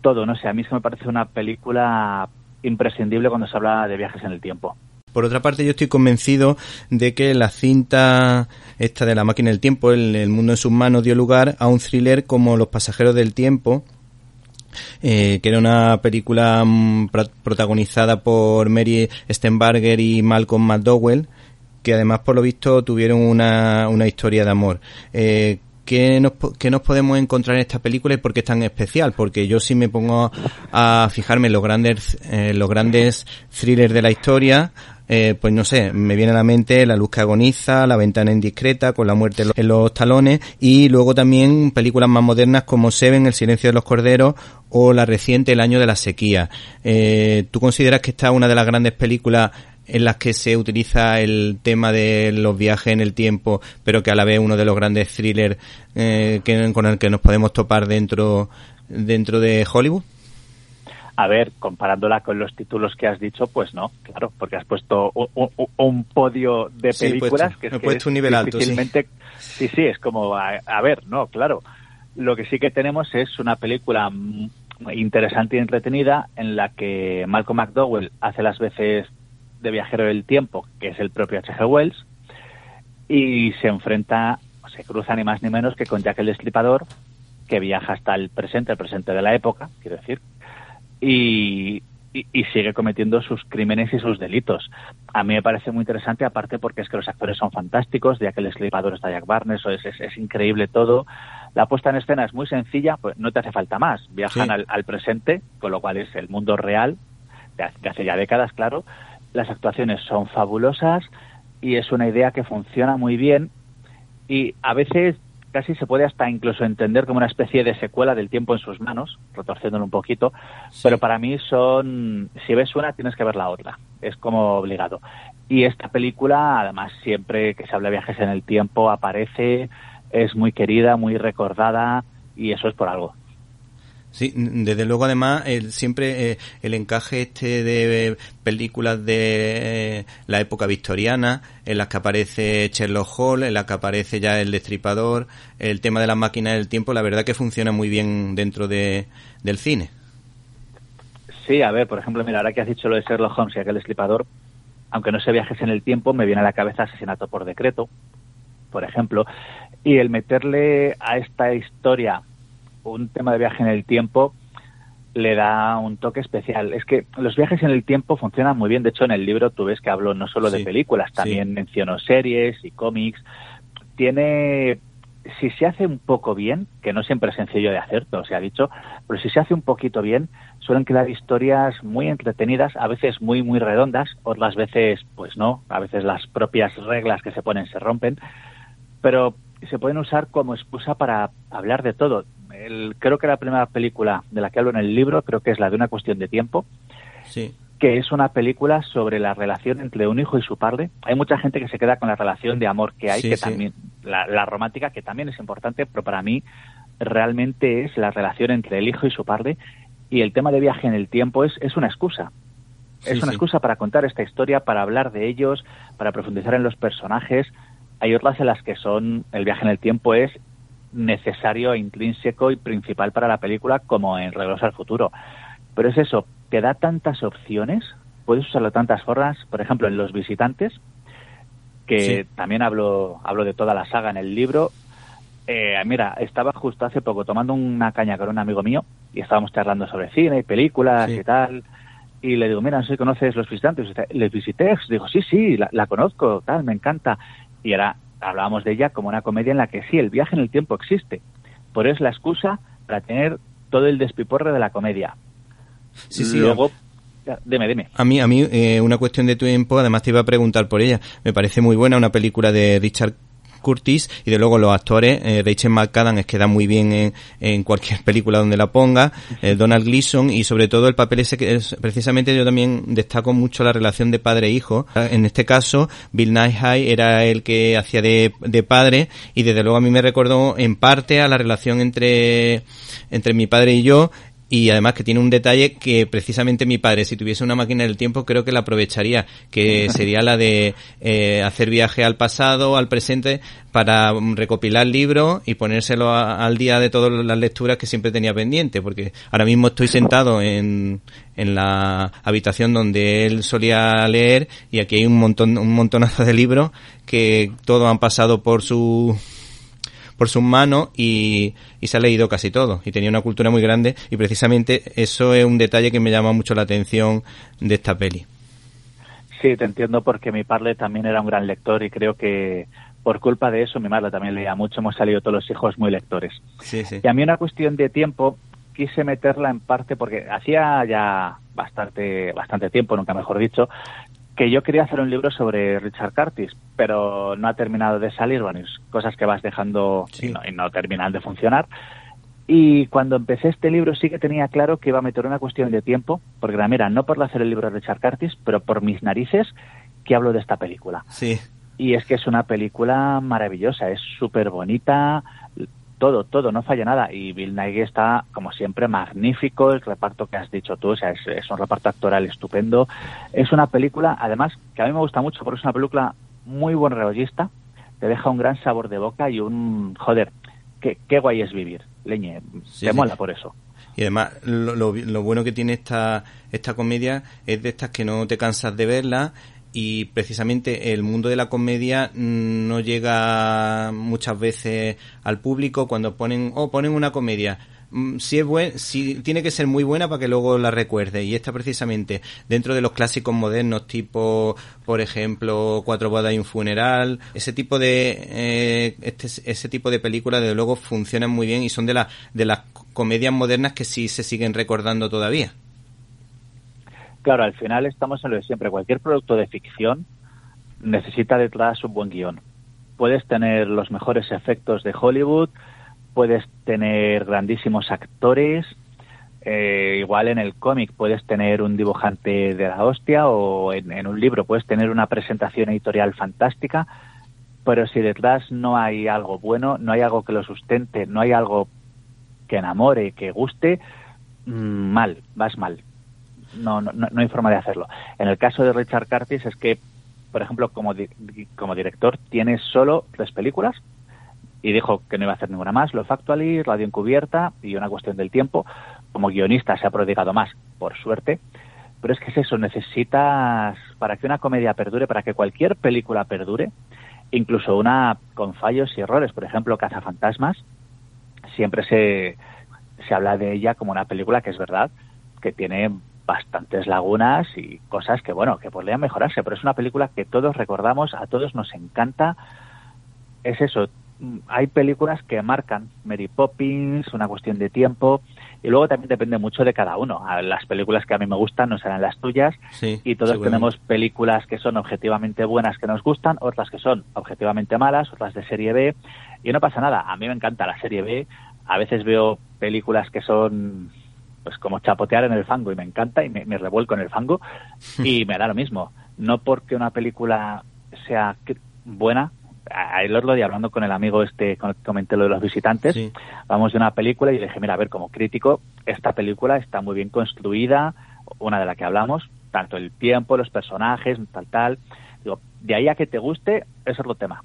Speaker 6: todo, no sé, a mí es que me parece una película imprescindible cuando se habla de viajes en el tiempo.
Speaker 1: Por otra parte, yo estoy convencido de que la cinta esta de la máquina del tiempo, el, mundo en sus manos, dio lugar a un thriller como Los pasajeros del tiempo, eh, que era una película mm, protagonizada por Mary Stenbarger y Malcolm McDowell, que además por lo visto tuvieron una, una historia de amor. Eh, ¿qué nos, nos podemos encontrar en esta película y por qué es tan especial? Porque yo sí me pongo a fijarme en los grandes, eh, los grandes thrillers de la historia, eh, pues no sé, me viene a la mente La luz que agoniza, La ventana indiscreta, con la muerte en los talones, y luego también películas más modernas como Seven, El silencio de los corderos, o la reciente El año de la sequía. Eh, ¿Tú consideras que esta es una de las grandes películas en las que se utiliza el tema de los viajes en el tiempo, pero que a la vez uno de los grandes thrillers eh, que, con el que nos podemos topar dentro, dentro de Hollywood?
Speaker 6: A ver, comparándola con los títulos que has dicho, pues no, claro, porque has puesto un, podio de películas que,
Speaker 1: es puesto un nivel alto, sí.
Speaker 6: sí, sí, es como, a, a, ver, no, claro. Lo que sí que tenemos es una película interesante y entretenida en la que Malcolm McDowell hace las veces de viajero del tiempo, que es el propio H.G. Wells, y se enfrenta, se cruza ni más ni menos que con Jack el Destripador, que viaja hasta el presente, el presente de la época, quiero decir, y, y, sigue cometiendo sus crímenes y sus delitos. A mí me parece muy interesante, aparte porque es que los actores son fantásticos, Jack el Destripador está Jack Barnes, es, es, es, increíble todo. La puesta en escena es muy sencilla, pues no te hace falta más. Viajan al, al, presente, con lo cual es el mundo real, de hace ya décadas, claro, las actuaciones son fabulosas y es una idea que funciona muy bien y a veces casi se puede hasta incluso entender como una especie de secuela del tiempo en sus manos, retorciéndolo un poquito, pero para mí son, si ves una tienes que ver la otra, es como obligado. Y esta película, además, siempre que se habla de viajes en el tiempo, aparece, es muy querida, muy recordada y eso es por algo.
Speaker 1: Sí, desde luego además el, siempre eh, el encaje este de películas de eh, la época victoriana en las que aparece Sherlock Holmes, en las que aparece ya el destripador, el tema de las máquinas del tiempo, la verdad que funciona muy bien dentro de, del cine.
Speaker 6: Sí, a ver, por ejemplo, mira, ahora que has dicho lo de Sherlock Holmes y aquel destripador, aunque no se viajes en el tiempo, me viene a la cabeza asesinato por decreto, por ejemplo, y el meterle a esta historia un tema de viaje en el tiempo le da un toque especial. Es que los viajes en el tiempo funcionan muy bien. De hecho, en el libro tú ves que hablo no solo de películas, también menciono series y cómics. Tiene, si se hace un poco bien, que no siempre es sencillo de hacer, todo se ha dicho, pero si se hace un poquito bien, suelen quedar historias muy entretenidas, a veces muy, muy redondas, otras veces, pues no, a veces las propias reglas que se ponen se rompen, pero se pueden usar como excusa para hablar de todo creo que la primera película de la que hablo en el libro, creo que es la de una cuestión de tiempo. que es una película sobre la relación entre un hijo y su padre. Hay mucha gente que se queda con la relación de amor que hay, que también, la, romántica, que también es importante, pero para mí realmente es la relación entre el hijo y su padre. Y el tema de viaje en el tiempo es, es una excusa. es una excusa para contar esta historia, para hablar de ellos, para profundizar en los personajes. Hay otras en las que son, el viaje en el tiempo es necesario, intrínseco y principal para la película como en Regreso al Futuro. Pero es eso, te da tantas opciones, puedes usarlo de tantas formas, por ejemplo, en Los Visitantes, que también hablo, hablo de toda la saga en el libro. Eh, mira, estaba justo hace poco tomando una caña con un amigo mío y estábamos charlando sobre cine y películas y tal. Y le digo, mira, no sé si conoces Los Visitantes. ¿Les visité? Digo, sí, sí, la, la conozco, tal, me encanta. Y era hablábamos de ella como una comedia en la que sí, el viaje en el tiempo existe, pero es la excusa para tener todo el despiporre de la comedia.
Speaker 1: Sí, sí. Luego, Dime, dime. A mí, a mí eh, una cuestión de tiempo, además te iba a preguntar por ella. Me parece muy buena una película de Richard Curtis y de luego los actores, eh, Rachel McAdams queda muy bien en, en, cualquier película donde la ponga, eh, Donald Gleason y sobre todo el papel ese que es, precisamente yo también destaco mucho la relación de padre e hijo. En este caso, Bill Nighy era el que hacía de, de padre y desde luego a mí me recordó en parte a la relación entre, entre mi padre y yo y además que tiene un detalle que precisamente mi padre, si tuviese una máquina del tiempo, creo que la aprovecharía, que sería la de eh, hacer viaje al pasado, al presente, para recopilar libros y ponérselo al día de todas las lecturas que siempre tenía pendiente, porque ahora mismo estoy sentado en, en la habitación donde él solía leer y aquí hay un montón, un montonazo de libros que todos han pasado por su por sus manos y, se ha leído casi todo y tenía una cultura muy grande y precisamente eso es un detalle que me llama mucho la atención de esta peli.
Speaker 6: Sí, te entiendo porque mi padre también era un gran lector y creo que por culpa de eso mi madre también leía mucho, hemos salido todos los hijos muy lectores.
Speaker 1: Sí, sí.
Speaker 6: Y a mí una cuestión de tiempo quise meterla en parte porque hacía ya bastante bastante tiempo, nunca mejor dicho, que yo quería hacer un libro sobre Richard Curtis, pero no ha terminado de salir, bueno, cosas que vas dejando y, no, terminan de funcionar. Y cuando empecé este libro sí que tenía claro que iba a meter una cuestión de tiempo, porque mira, no por hacer el libro de Richard Curtis, pero por mis narices que hablo de esta película.
Speaker 1: Sí.
Speaker 6: Y es que es una película maravillosa, es súper bonita, todo, todo, no falla nada. Y Bill Nighy está, como siempre, magnífico. El reparto que has dicho tú, o sea, es, un reparto actoral estupendo. Es una película, además, que a mí me gusta mucho porque es una película muy buen reollista. Te deja un gran sabor de boca y un, joder, qué, qué guay es vivir. Leñe, te mola por eso.
Speaker 1: Y además, lo, lo, lo, bueno que tiene esta, esta comedia es de estas que no te cansas de verla y precisamente el mundo de la comedia no llega muchas veces al público cuando ponen oh, ponen una comedia. Mm, si es buen, si tiene que ser muy buena para que luego la recuerde. Y esta precisamente dentro de los clásicos modernos tipo por ejemplo cuatro bodas y un funeral ese tipo de eh, este, ese tipo de películas de luego funcionan muy bien y son de las de las comedias modernas que sí se siguen recordando todavía
Speaker 6: Claro, al final estamos en lo de siempre. Cualquier producto de ficción necesita detrás un buen guion. Puedes tener los mejores efectos de Hollywood, puedes tener grandísimos actores, eh, igual en el cómic puedes tener un dibujante de la hostia o en, un libro puedes tener una presentación editorial fantástica, pero si detrás no hay algo bueno, no hay algo que lo sustente, no hay algo que enamore, que guste, mm, mal, vas mal. No, no, no hay forma de hacerlo. En el caso de Richard Curtis es que, por ejemplo, como, como director tiene solo tres películas y dijo que no iba a hacer ninguna más. Lo Factually, Radio Encubierta y Una Cuestión del Tiempo. Como guionista se ha prodigado más, por suerte. Pero es que es eso, necesitas, para que una comedia perdure, para que cualquier película perdure, incluso una con fallos y errores, por ejemplo, Cazafantasmas, siempre se, se habla de ella como una película que es verdad, que tiene bastantes lagunas y cosas que, bueno, que podrían mejorarse, pero es una película que todos recordamos, a todos nos encanta. Es eso, hay películas que marcan Mary Poppins, una cuestión de tiempo, y luego también depende mucho de cada uno. Las películas que a mí me gustan no serán las tuyas, y todos tenemos películas que son objetivamente buenas que nos gustan, otras que son objetivamente malas, otras de serie B, y no pasa nada. A mí me encanta la serie B, a veces veo películas que son pues como chapotear en el fango y me encanta y me, me revuelco en el fango y me da lo mismo. No porque una película sea buena el otro día hablando con el amigo este, comenté lo de los visitantes, vamos de una película y le dije, mira, a ver, como crítico, esta película está muy bien construida, una de la que hablamos, tanto el tiempo, los personajes, tal, tal. Digo, de ahí a que te guste, es otro tema.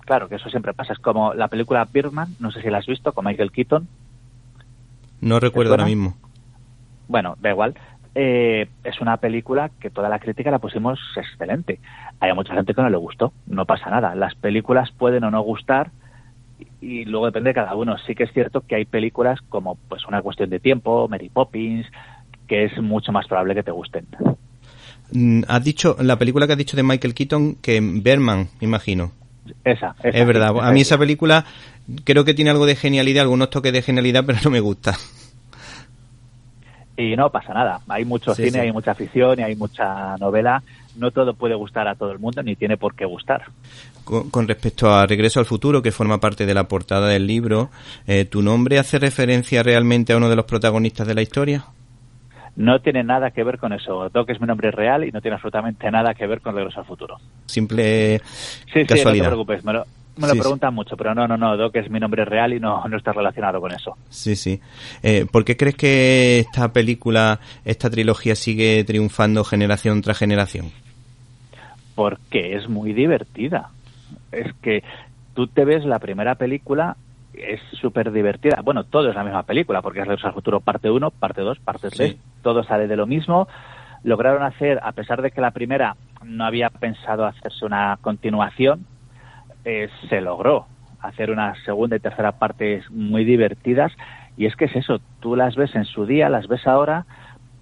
Speaker 6: Claro, que eso siempre pasa. Es como la película Birdman, no sé si la has visto, con Michael Keaton.
Speaker 1: No recuerdo ahora mismo.
Speaker 6: Bueno, da igual. Eh, es una película que toda la crítica la pusimos excelente. Hay mucha gente que no le gustó, no pasa nada. Las películas pueden o no gustar y, luego depende de cada uno. Sí que es cierto que hay películas como pues una cuestión de tiempo, Mary Poppins, que es mucho más probable que te gusten.
Speaker 1: Mm, has dicho, la película que has dicho de Michael Keaton, que Berman, me imagino.
Speaker 6: Esa, esa,
Speaker 1: Es verdad, a mí esa película creo que tiene algo de genialidad, algunos toques de genialidad, pero no me gusta
Speaker 6: y no pasa nada. Hay mucho cine, hay mucha afición y hay mucha novela. No todo puede gustar a todo el mundo ni tiene por qué gustar.
Speaker 1: Con, respecto a Regreso al Futuro, que forma parte de la portada del libro, eh, ¿tu nombre hace referencia realmente a uno de los protagonistas de la historia?
Speaker 6: No tiene nada que ver con eso. Doc es mi nombre real y no tiene absolutamente nada que ver con Regreso al Futuro.
Speaker 1: Simple
Speaker 6: sí,
Speaker 1: casualidad. Sí, no
Speaker 6: te preocupes. Me lo, me lo preguntan mucho, pero no, no, no, Doc es mi nombre real y no, no está relacionado con eso.
Speaker 1: Sí, sí. Eh, ¿Por qué crees que esta película, esta trilogía sigue triunfando generación tras generación?
Speaker 6: Porque es muy divertida. Es que tú te ves la primera película, es súper divertida. Bueno, todo es la misma película, porque es Regreso al Futuro parte 1, parte 2, parte 3, todo sale de lo mismo. Lograron hacer, a pesar de que la primera no había pensado hacerse una continuación, eh, se logró hacer una segunda y tercera parte muy divertidas y es que es eso, tú las ves en su día, las ves ahora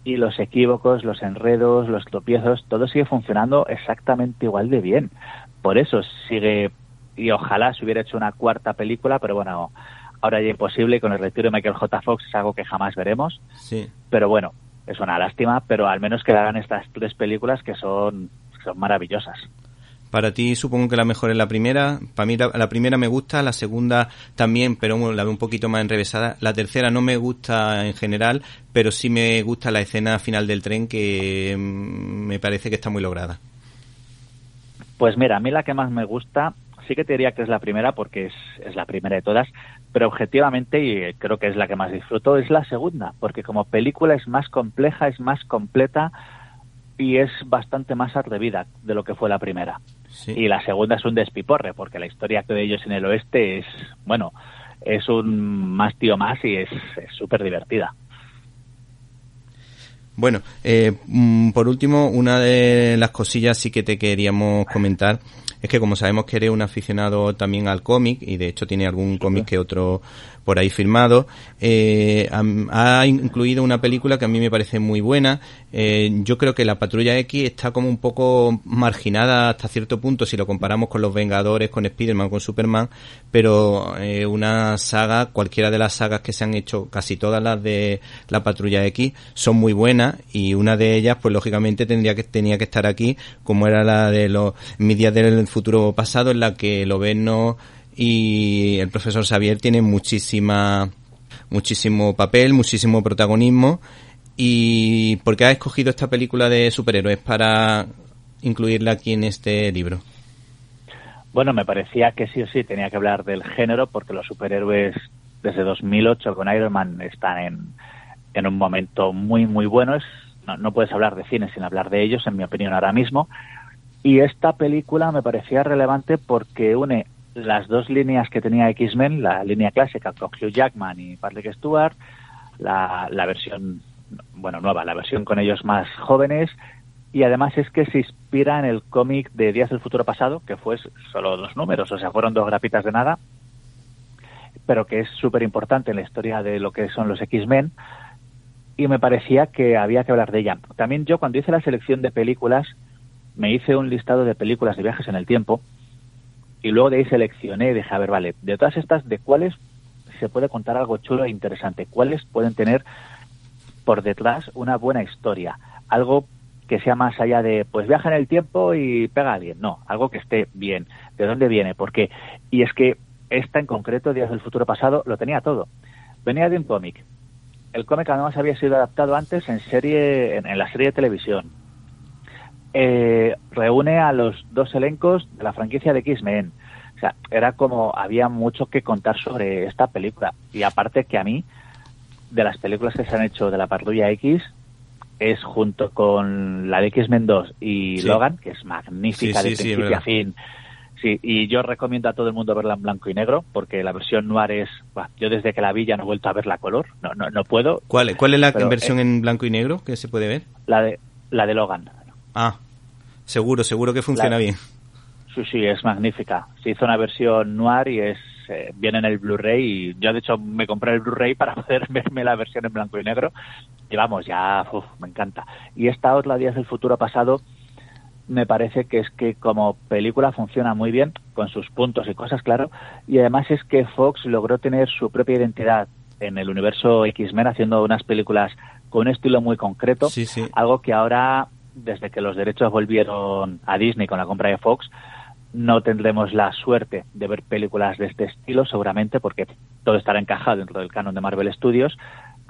Speaker 6: y los equívocos, los enredos, los tropiezos, todo sigue funcionando exactamente igual de bien. Por eso sigue, y ojalá se hubiera hecho una cuarta película, pero bueno, ahora ya imposible, con el retiro de Michael J. Fox es algo que jamás veremos.
Speaker 1: Sí.
Speaker 6: Pero bueno, es una lástima, pero al menos quedarán estas tres películas que son, son maravillosas.
Speaker 1: Para ti supongo que la mejor es la primera. Para mí la, primera me gusta, la segunda también, pero la veo un poquito más enrevesada. La tercera no me gusta en general, pero sí me gusta la escena final del tren que mm, me parece que está muy lograda.
Speaker 6: Pues mira, a mí la que más me gusta, sí que te diría que es la primera porque es, es la primera de todas, pero objetivamente, y creo que es la que más disfruto, es la segunda, porque como película es más compleja, es más completa y es bastante más atrevida de lo que fue la primera. Y la segunda es un despiporre, porque la historia de ellos en el oeste es, bueno, es un más tío más y es súper divertida.
Speaker 1: Bueno, eh, mm, por último, una de las cosillas sí que te queríamos comentar es que como sabemos que eres un aficionado también al cómic y de hecho tiene algún cómic que otro por ahí firmado, eh, ha, incluido una película que a mí me parece muy buena. Eh, yo creo que la Patrulla X está como un poco marginada hasta cierto punto si lo comparamos con los Vengadores, con Spider-Man, con Superman, pero eh, una saga, cualquiera de las sagas que se han hecho, casi todas las de la Patrulla X, son muy buenas y una de ellas, pues lógicamente tendría que tenía que estar aquí, como era la de los mis días del futuro pasado, en la que lo ven no y el profesor Xavier tiene muchísima muchísimo papel, muchísimo protagonismo y ¿por qué ha escogido esta película de superhéroes para incluirla aquí en este libro?
Speaker 6: Bueno, me parecía que sí o sí tenía que hablar del género porque los superhéroes desde 2008 con Iron Man están en, en un momento muy, muy bueno. Es, no, no puedes hablar de cine sin hablar de ellos, en mi opinión, ahora mismo. Y esta película me parecía relevante porque une las dos líneas que tenía X-Men, la línea clásica con Hugh Jackman y Patrick Stewart, la, la versión, bueno, nueva, la versión con ellos más jóvenes, y además es que se inspira en el cómic de Días del Futuro Pasado, que fue solo dos números, o sea, fueron dos grapitas de nada, pero que es súper importante en la historia de lo que son los X-Men, y me parecía que había que hablar de ella. También yo cuando hice la selección de películas, me hice un listado de películas de viajes en el tiempo, y luego de ahí seleccioné y dije, a ver, vale, de todas estas, ¿de cuáles se puede contar algo chulo e interesante? ¿Cuáles pueden tener por detrás una buena historia? Algo que sea más allá de, pues viaja en el tiempo y pega a alguien. No, algo que esté bien. ¿De dónde viene? Porque, y es que esta en concreto, Días del Futuro Pasado, lo tenía todo. Venía de un cómic. El cómic además había sido adaptado antes en serie, en, en la serie de televisión eh, reúne a los dos elencos de la franquicia de X-Men. O sea, era como había mucho que contar sobre esta película. Y aparte que a mí, de las películas que se han hecho de la Patrulla X, es junto con la de X-Men 2 y
Speaker 1: Sí.
Speaker 6: Logan, que es magnífica
Speaker 1: Sí,
Speaker 6: de
Speaker 1: sí,
Speaker 6: principio a fin. Sí, y yo recomiendo a todo el mundo verla en blanco y negro, porque la versión noir es... yo desde que la vi ya no he vuelto a verla a color, no, no, no puedo.
Speaker 1: ¿Cuál, cuál es la
Speaker 6: Pero,
Speaker 1: versión
Speaker 6: eh,
Speaker 1: en blanco y negro que se puede ver?
Speaker 6: La de, la de Logan.
Speaker 1: Ah, seguro, seguro que funciona
Speaker 6: La-
Speaker 1: bien.
Speaker 6: Sí, sí, es magnífica. Se hizo una versión noir y es eh, viene en el Blu-ray y yo de hecho me compré el Blu-ray para poder verme la versión en blanco y negro y vamos, ya uf, me encanta. Y esta otra Días del Futuro Pasado me parece que es que como película funciona muy bien, con sus puntos y cosas, claro, y además es que Fox logró tener su propia identidad en el universo X-Men haciendo unas películas con un estilo muy concreto,
Speaker 1: Sí, sí.
Speaker 6: algo que ahora, desde que los derechos volvieron a Disney con la compra de Fox, no tendremos la suerte de ver películas de este estilo, seguramente, porque todo estará encajado dentro del canon de Marvel Studios,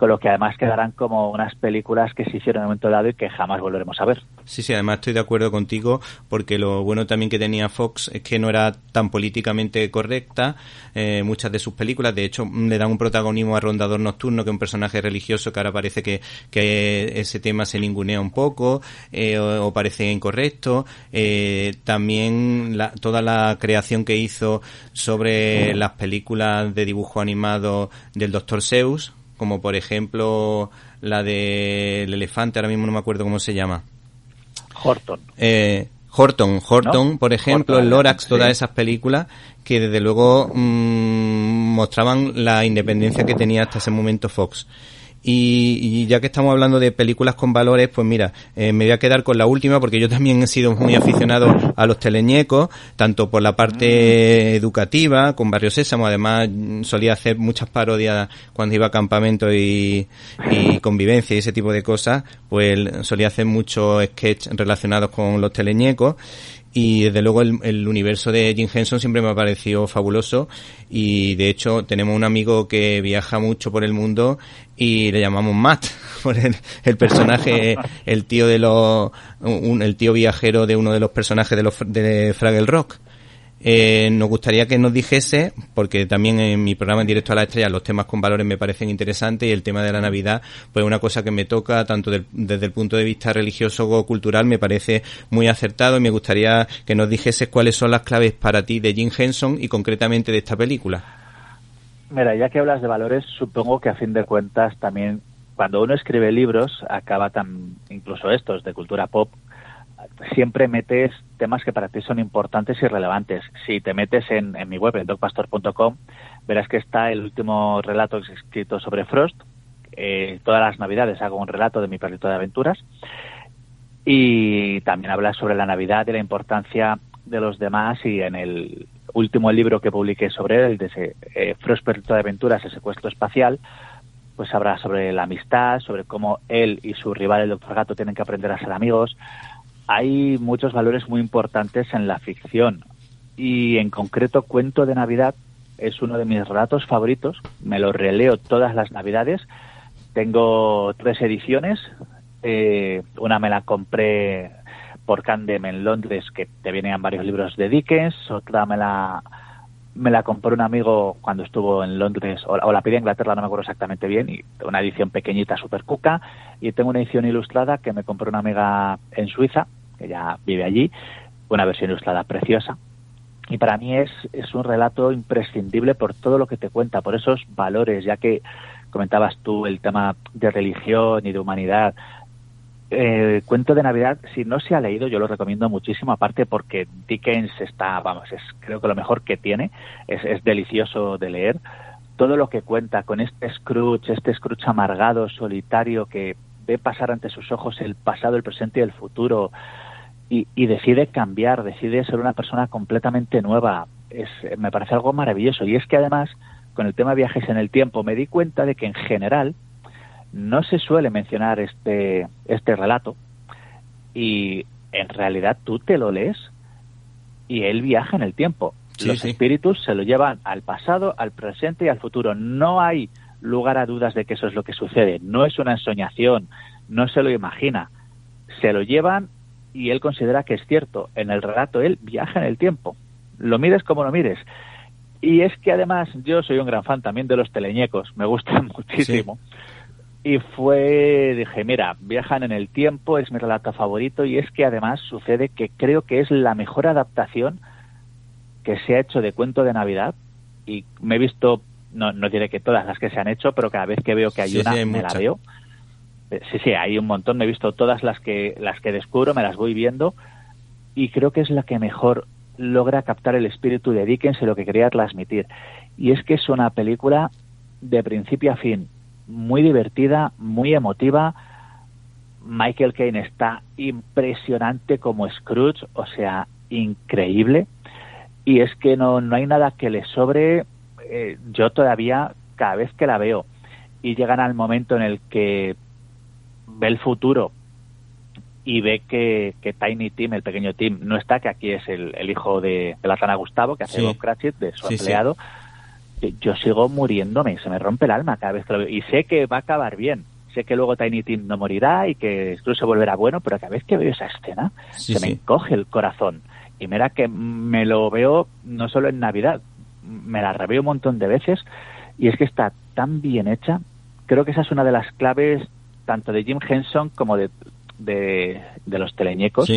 Speaker 6: con lo que además quedarán como unas películas que se hicieron en un momento dado y que jamás volveremos a ver.
Speaker 1: Sí, sí, además estoy de acuerdo contigo porque lo bueno también que tenía Fox es que no era tan políticamente correcta eh, muchas de sus películas. De hecho, le dan un protagonismo a Rondador Nocturno, que es un personaje religioso que ahora parece que, que ese tema se ningunea un poco eh, o, o parece incorrecto. Eh, también la- toda la creación que hizo sobre las películas de dibujo animado del Dr. Seuss, como por ejemplo la del elefante, ahora mismo no me acuerdo cómo se llama.
Speaker 6: Horton.
Speaker 1: Eh, Horton, Horton,
Speaker 6: ¿No?
Speaker 1: por ejemplo,
Speaker 6: Horton,
Speaker 1: el Lorax,
Speaker 6: sí.
Speaker 1: todas esas películas que desde luego mm, mostraban la independencia que tenía hasta ese momento Fox. Y, y ya que estamos hablando de películas con valores, pues mira, eh, me voy a quedar con la última porque yo también he sido muy aficionado a los teleñecos, tanto por la parte educativa, con Barrio Sésamo, además mm, solía hacer muchas parodias cuando iba a campamento y, y convivencia y ese tipo de cosas, pues solía hacer muchos sketches relacionados con los teleñecos y desde luego el, el universo de Jim Henson siempre me ha parecido fabuloso y de hecho tenemos un amigo que viaja mucho por el mundo y le llamamos Matt por el, el personaje el tío de los un- el tío viajero de uno de los personajes de los de Fraggle Rock eh, nos gustaría que nos dijese, porque también en mi programa en directo a la estrella los temas con valores me parecen interesantes y el tema de la Navidad, pues una cosa que me toca tanto del- desde el punto de vista religioso o cultural me parece muy acertado y me gustaría que nos dijese cuáles son las claves para ti de Jim Henson y concretamente de esta película.
Speaker 6: Mira, ya que hablas de valores, supongo que a fin de cuentas también cuando uno escribe libros, acaba tan, incluso estos de cultura pop, siempre metes temas que para ti son importantes y relevantes. Si te metes en, mi web, en verás que está el último relato escrito sobre Frost. Eh, todas las navidades hago un relato de mi perrito de aventuras. Y también habla sobre la Navidad y la importancia de los demás y en el último libro que publiqué sobre él, el de ese, eh, Frost Perrito de Aventuras, el secuestro espacial, pues habla sobre la amistad, sobre cómo él y su rival, el Doctor Gato, tienen que aprender a ser amigos. Hay muchos valores muy importantes en la ficción y en concreto Cuento de Navidad es uno de mis relatos favoritos. Me lo releo todas las Navidades. Tengo tres ediciones. Eh, una me la compré por Candem en Londres, que te vienen varios libros de Dickens. Otra me la me la compró un amigo cuando estuvo en Londres, o, la pedí en Inglaterra, no me acuerdo exactamente bien, y una edición pequeñita, super cuca, y tengo una edición ilustrada que me compró una amiga en Suiza, que ya vive allí, una versión ilustrada preciosa. Y para mí es, es un relato imprescindible por todo lo que te cuenta, por esos valores, ya que comentabas tú el tema de religión y de humanidad, eh, cuento de Navidad, si no se ha leído, yo lo recomiendo muchísimo, aparte porque Dickens está, vamos, es creo que lo mejor que tiene, es, es delicioso de leer. Todo lo que cuenta con este Scrooge, este Scrooge amargado, solitario, que ve pasar ante sus ojos el pasado, el presente y el futuro, y, y decide cambiar, decide ser una persona completamente nueva. Es, me parece algo maravilloso. Y es que además, con el tema de viajes en el tiempo, me di cuenta de que en general, no se suele mencionar este, este relato y en realidad tú te lo lees y él viaja en el tiempo. Los espíritus se lo llevan al pasado, al presente y al futuro. No hay lugar a dudas de que eso es lo que sucede. No es una ensoñación, no se lo imagina. Se lo llevan y él considera que es cierto. En el relato él viaja en el tiempo. Lo mires como lo mires. Y es que además yo soy un gran fan también de los teleñecos, me gustan muchísimo. Y fue, dije, mira, viajan en el tiempo, es mi relato favorito y es que además sucede que creo que es la mejor adaptación que se ha hecho de cuento de Navidad y me he visto, no, no diré que todas las que se han hecho, pero cada vez que veo que hay una, me la veo. Sí, sí, hay un montón, me he visto todas las que, las que descubro, me las voy viendo y creo que es la que mejor logra captar el espíritu de Dickens y lo que quería transmitir. Y es que es una película de principio a fin muy divertida, muy emotiva. Michael Caine está impresionante como Scrooge, o sea, increíble. Y es que no, no hay nada que le sobre. Eh, yo todavía, cada vez que la veo y llegan al momento en el que ve el futuro y ve que, que, Tiny Tim, el pequeño Tim, no está, que aquí es el, el hijo de, de la rana Gustavo, que hace Bob Cratchit, de su empleado yo sigo muriéndome, se me rompe el alma cada vez que lo veo. Y sé que va a acabar bien. Sé que luego Tiny Tim no morirá y que incluso volverá bueno, pero cada vez que veo esa escena se me encoge el corazón. Y mira que me lo veo no solo en Navidad, me la reveo un montón de veces y es que está tan bien hecha. Creo que esa es una de las claves tanto de Jim Henson como de, de, de los teleñecos.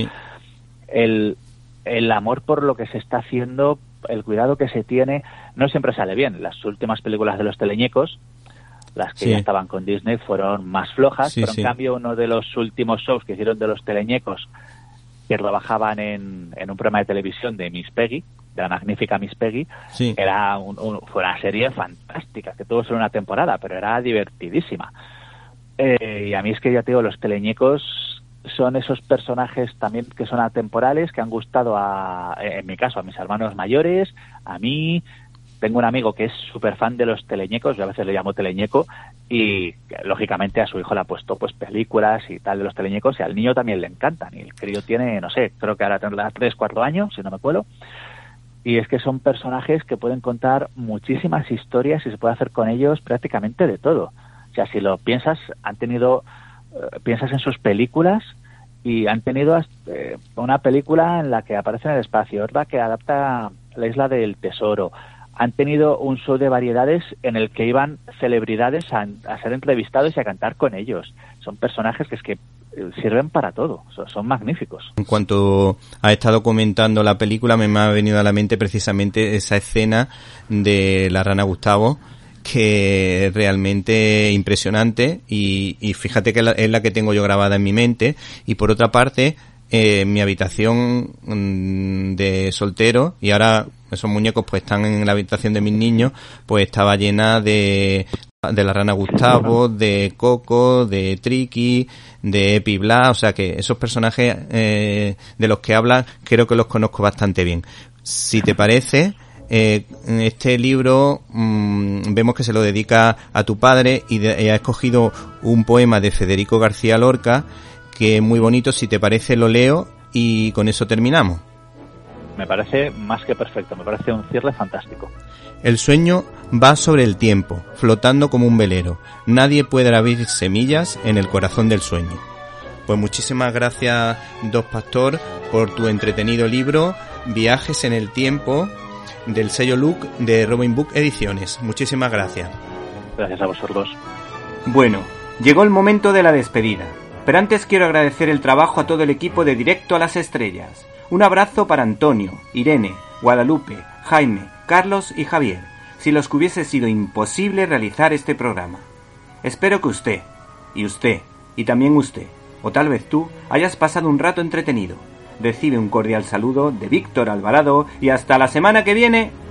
Speaker 6: El, el amor por lo que se está haciendo, el cuidado que se tiene, no siempre sale bien. Las últimas películas de los teleñecos, las que ya estaban con Disney, fueron más flojas, pero en cambio uno de los últimos shows que hicieron de los teleñecos, que trabajaban en, en un programa de televisión de Miss Peggy, de la magnífica Miss Peggy, era fue una serie fantástica, que tuvo solo una temporada, pero era divertidísima. Eh, y a mí es que ya te digo, los teleñecos son esos personajes también que son atemporales, que han gustado a, en mi caso, a mis hermanos mayores, a mí. Tengo un amigo que es súper fan de los teleñecos, yo a veces le llamo teleñeco, y lógicamente a su hijo le ha puesto pues películas y tal de los teleñecos, y al niño también le encantan. Y el crío tiene, no sé, creo que ahora tendrá 3, 4 años, si no me cuelo. Y es que son personajes que pueden contar muchísimas historias y se puede hacer con ellos prácticamente de todo. O sea, si lo piensas, han tenido eh, piensas en sus películas y han tenido eh, una película en la que aparece en el espacio, otra que adapta la isla del tesoro. Han tenido un show de variedades en el que iban celebridades a, ser entrevistados y a cantar con ellos. Son personajes que es que eh, sirven para todo, son, magníficos.
Speaker 1: En cuanto ha estado comentando la película, me ha venido a la mente precisamente esa escena de la rana Gustavo, que es realmente impresionante y, y fíjate que es la que tengo yo grabada en mi mente y por otra parte eh, mi habitación mm, de soltero y ahora esos muñecos pues están en la habitación de mis niños pues estaba llena de de la rana Gustavo, de Coco, de Triki, de Epi Bla, o sea que esos personajes eh, de los que habla creo que los conozco bastante bien. Si te parece, eh, este libro mm, vemos que se lo dedica a tu padre y, ha escogido un poema de Federico García Lorca que es muy bonito. Si te parece, lo leo y con eso terminamos.
Speaker 6: Me parece más que perfecto, me parece un cierre fantástico.
Speaker 1: El sueño va sobre el tiempo, flotando como un velero. Nadie puede abrir semillas en el corazón del sueño. Pues muchísimas gracias, Dos Pastor, por tu entretenido libro, Viajes en el Tiempo,
Speaker 7: del sello Look de Robin Book Ediciones. Muchísimas gracias.
Speaker 6: Gracias a vosotros.
Speaker 1: Bueno, llegó el momento de la despedida. Pero antes quiero agradecer el trabajo a todo el equipo de Directo a las Estrellas. Un abrazo para Antonio, Irene, Guadalupe, Jaime, Carlos y Javier, si los que hubiese sido imposible realizar este programa. Espero que usted, y usted, y también usted, o tal vez tú, hayas pasado un rato entretenido. Recibe un cordial saludo de Víctor Alvarado y hasta la semana que viene.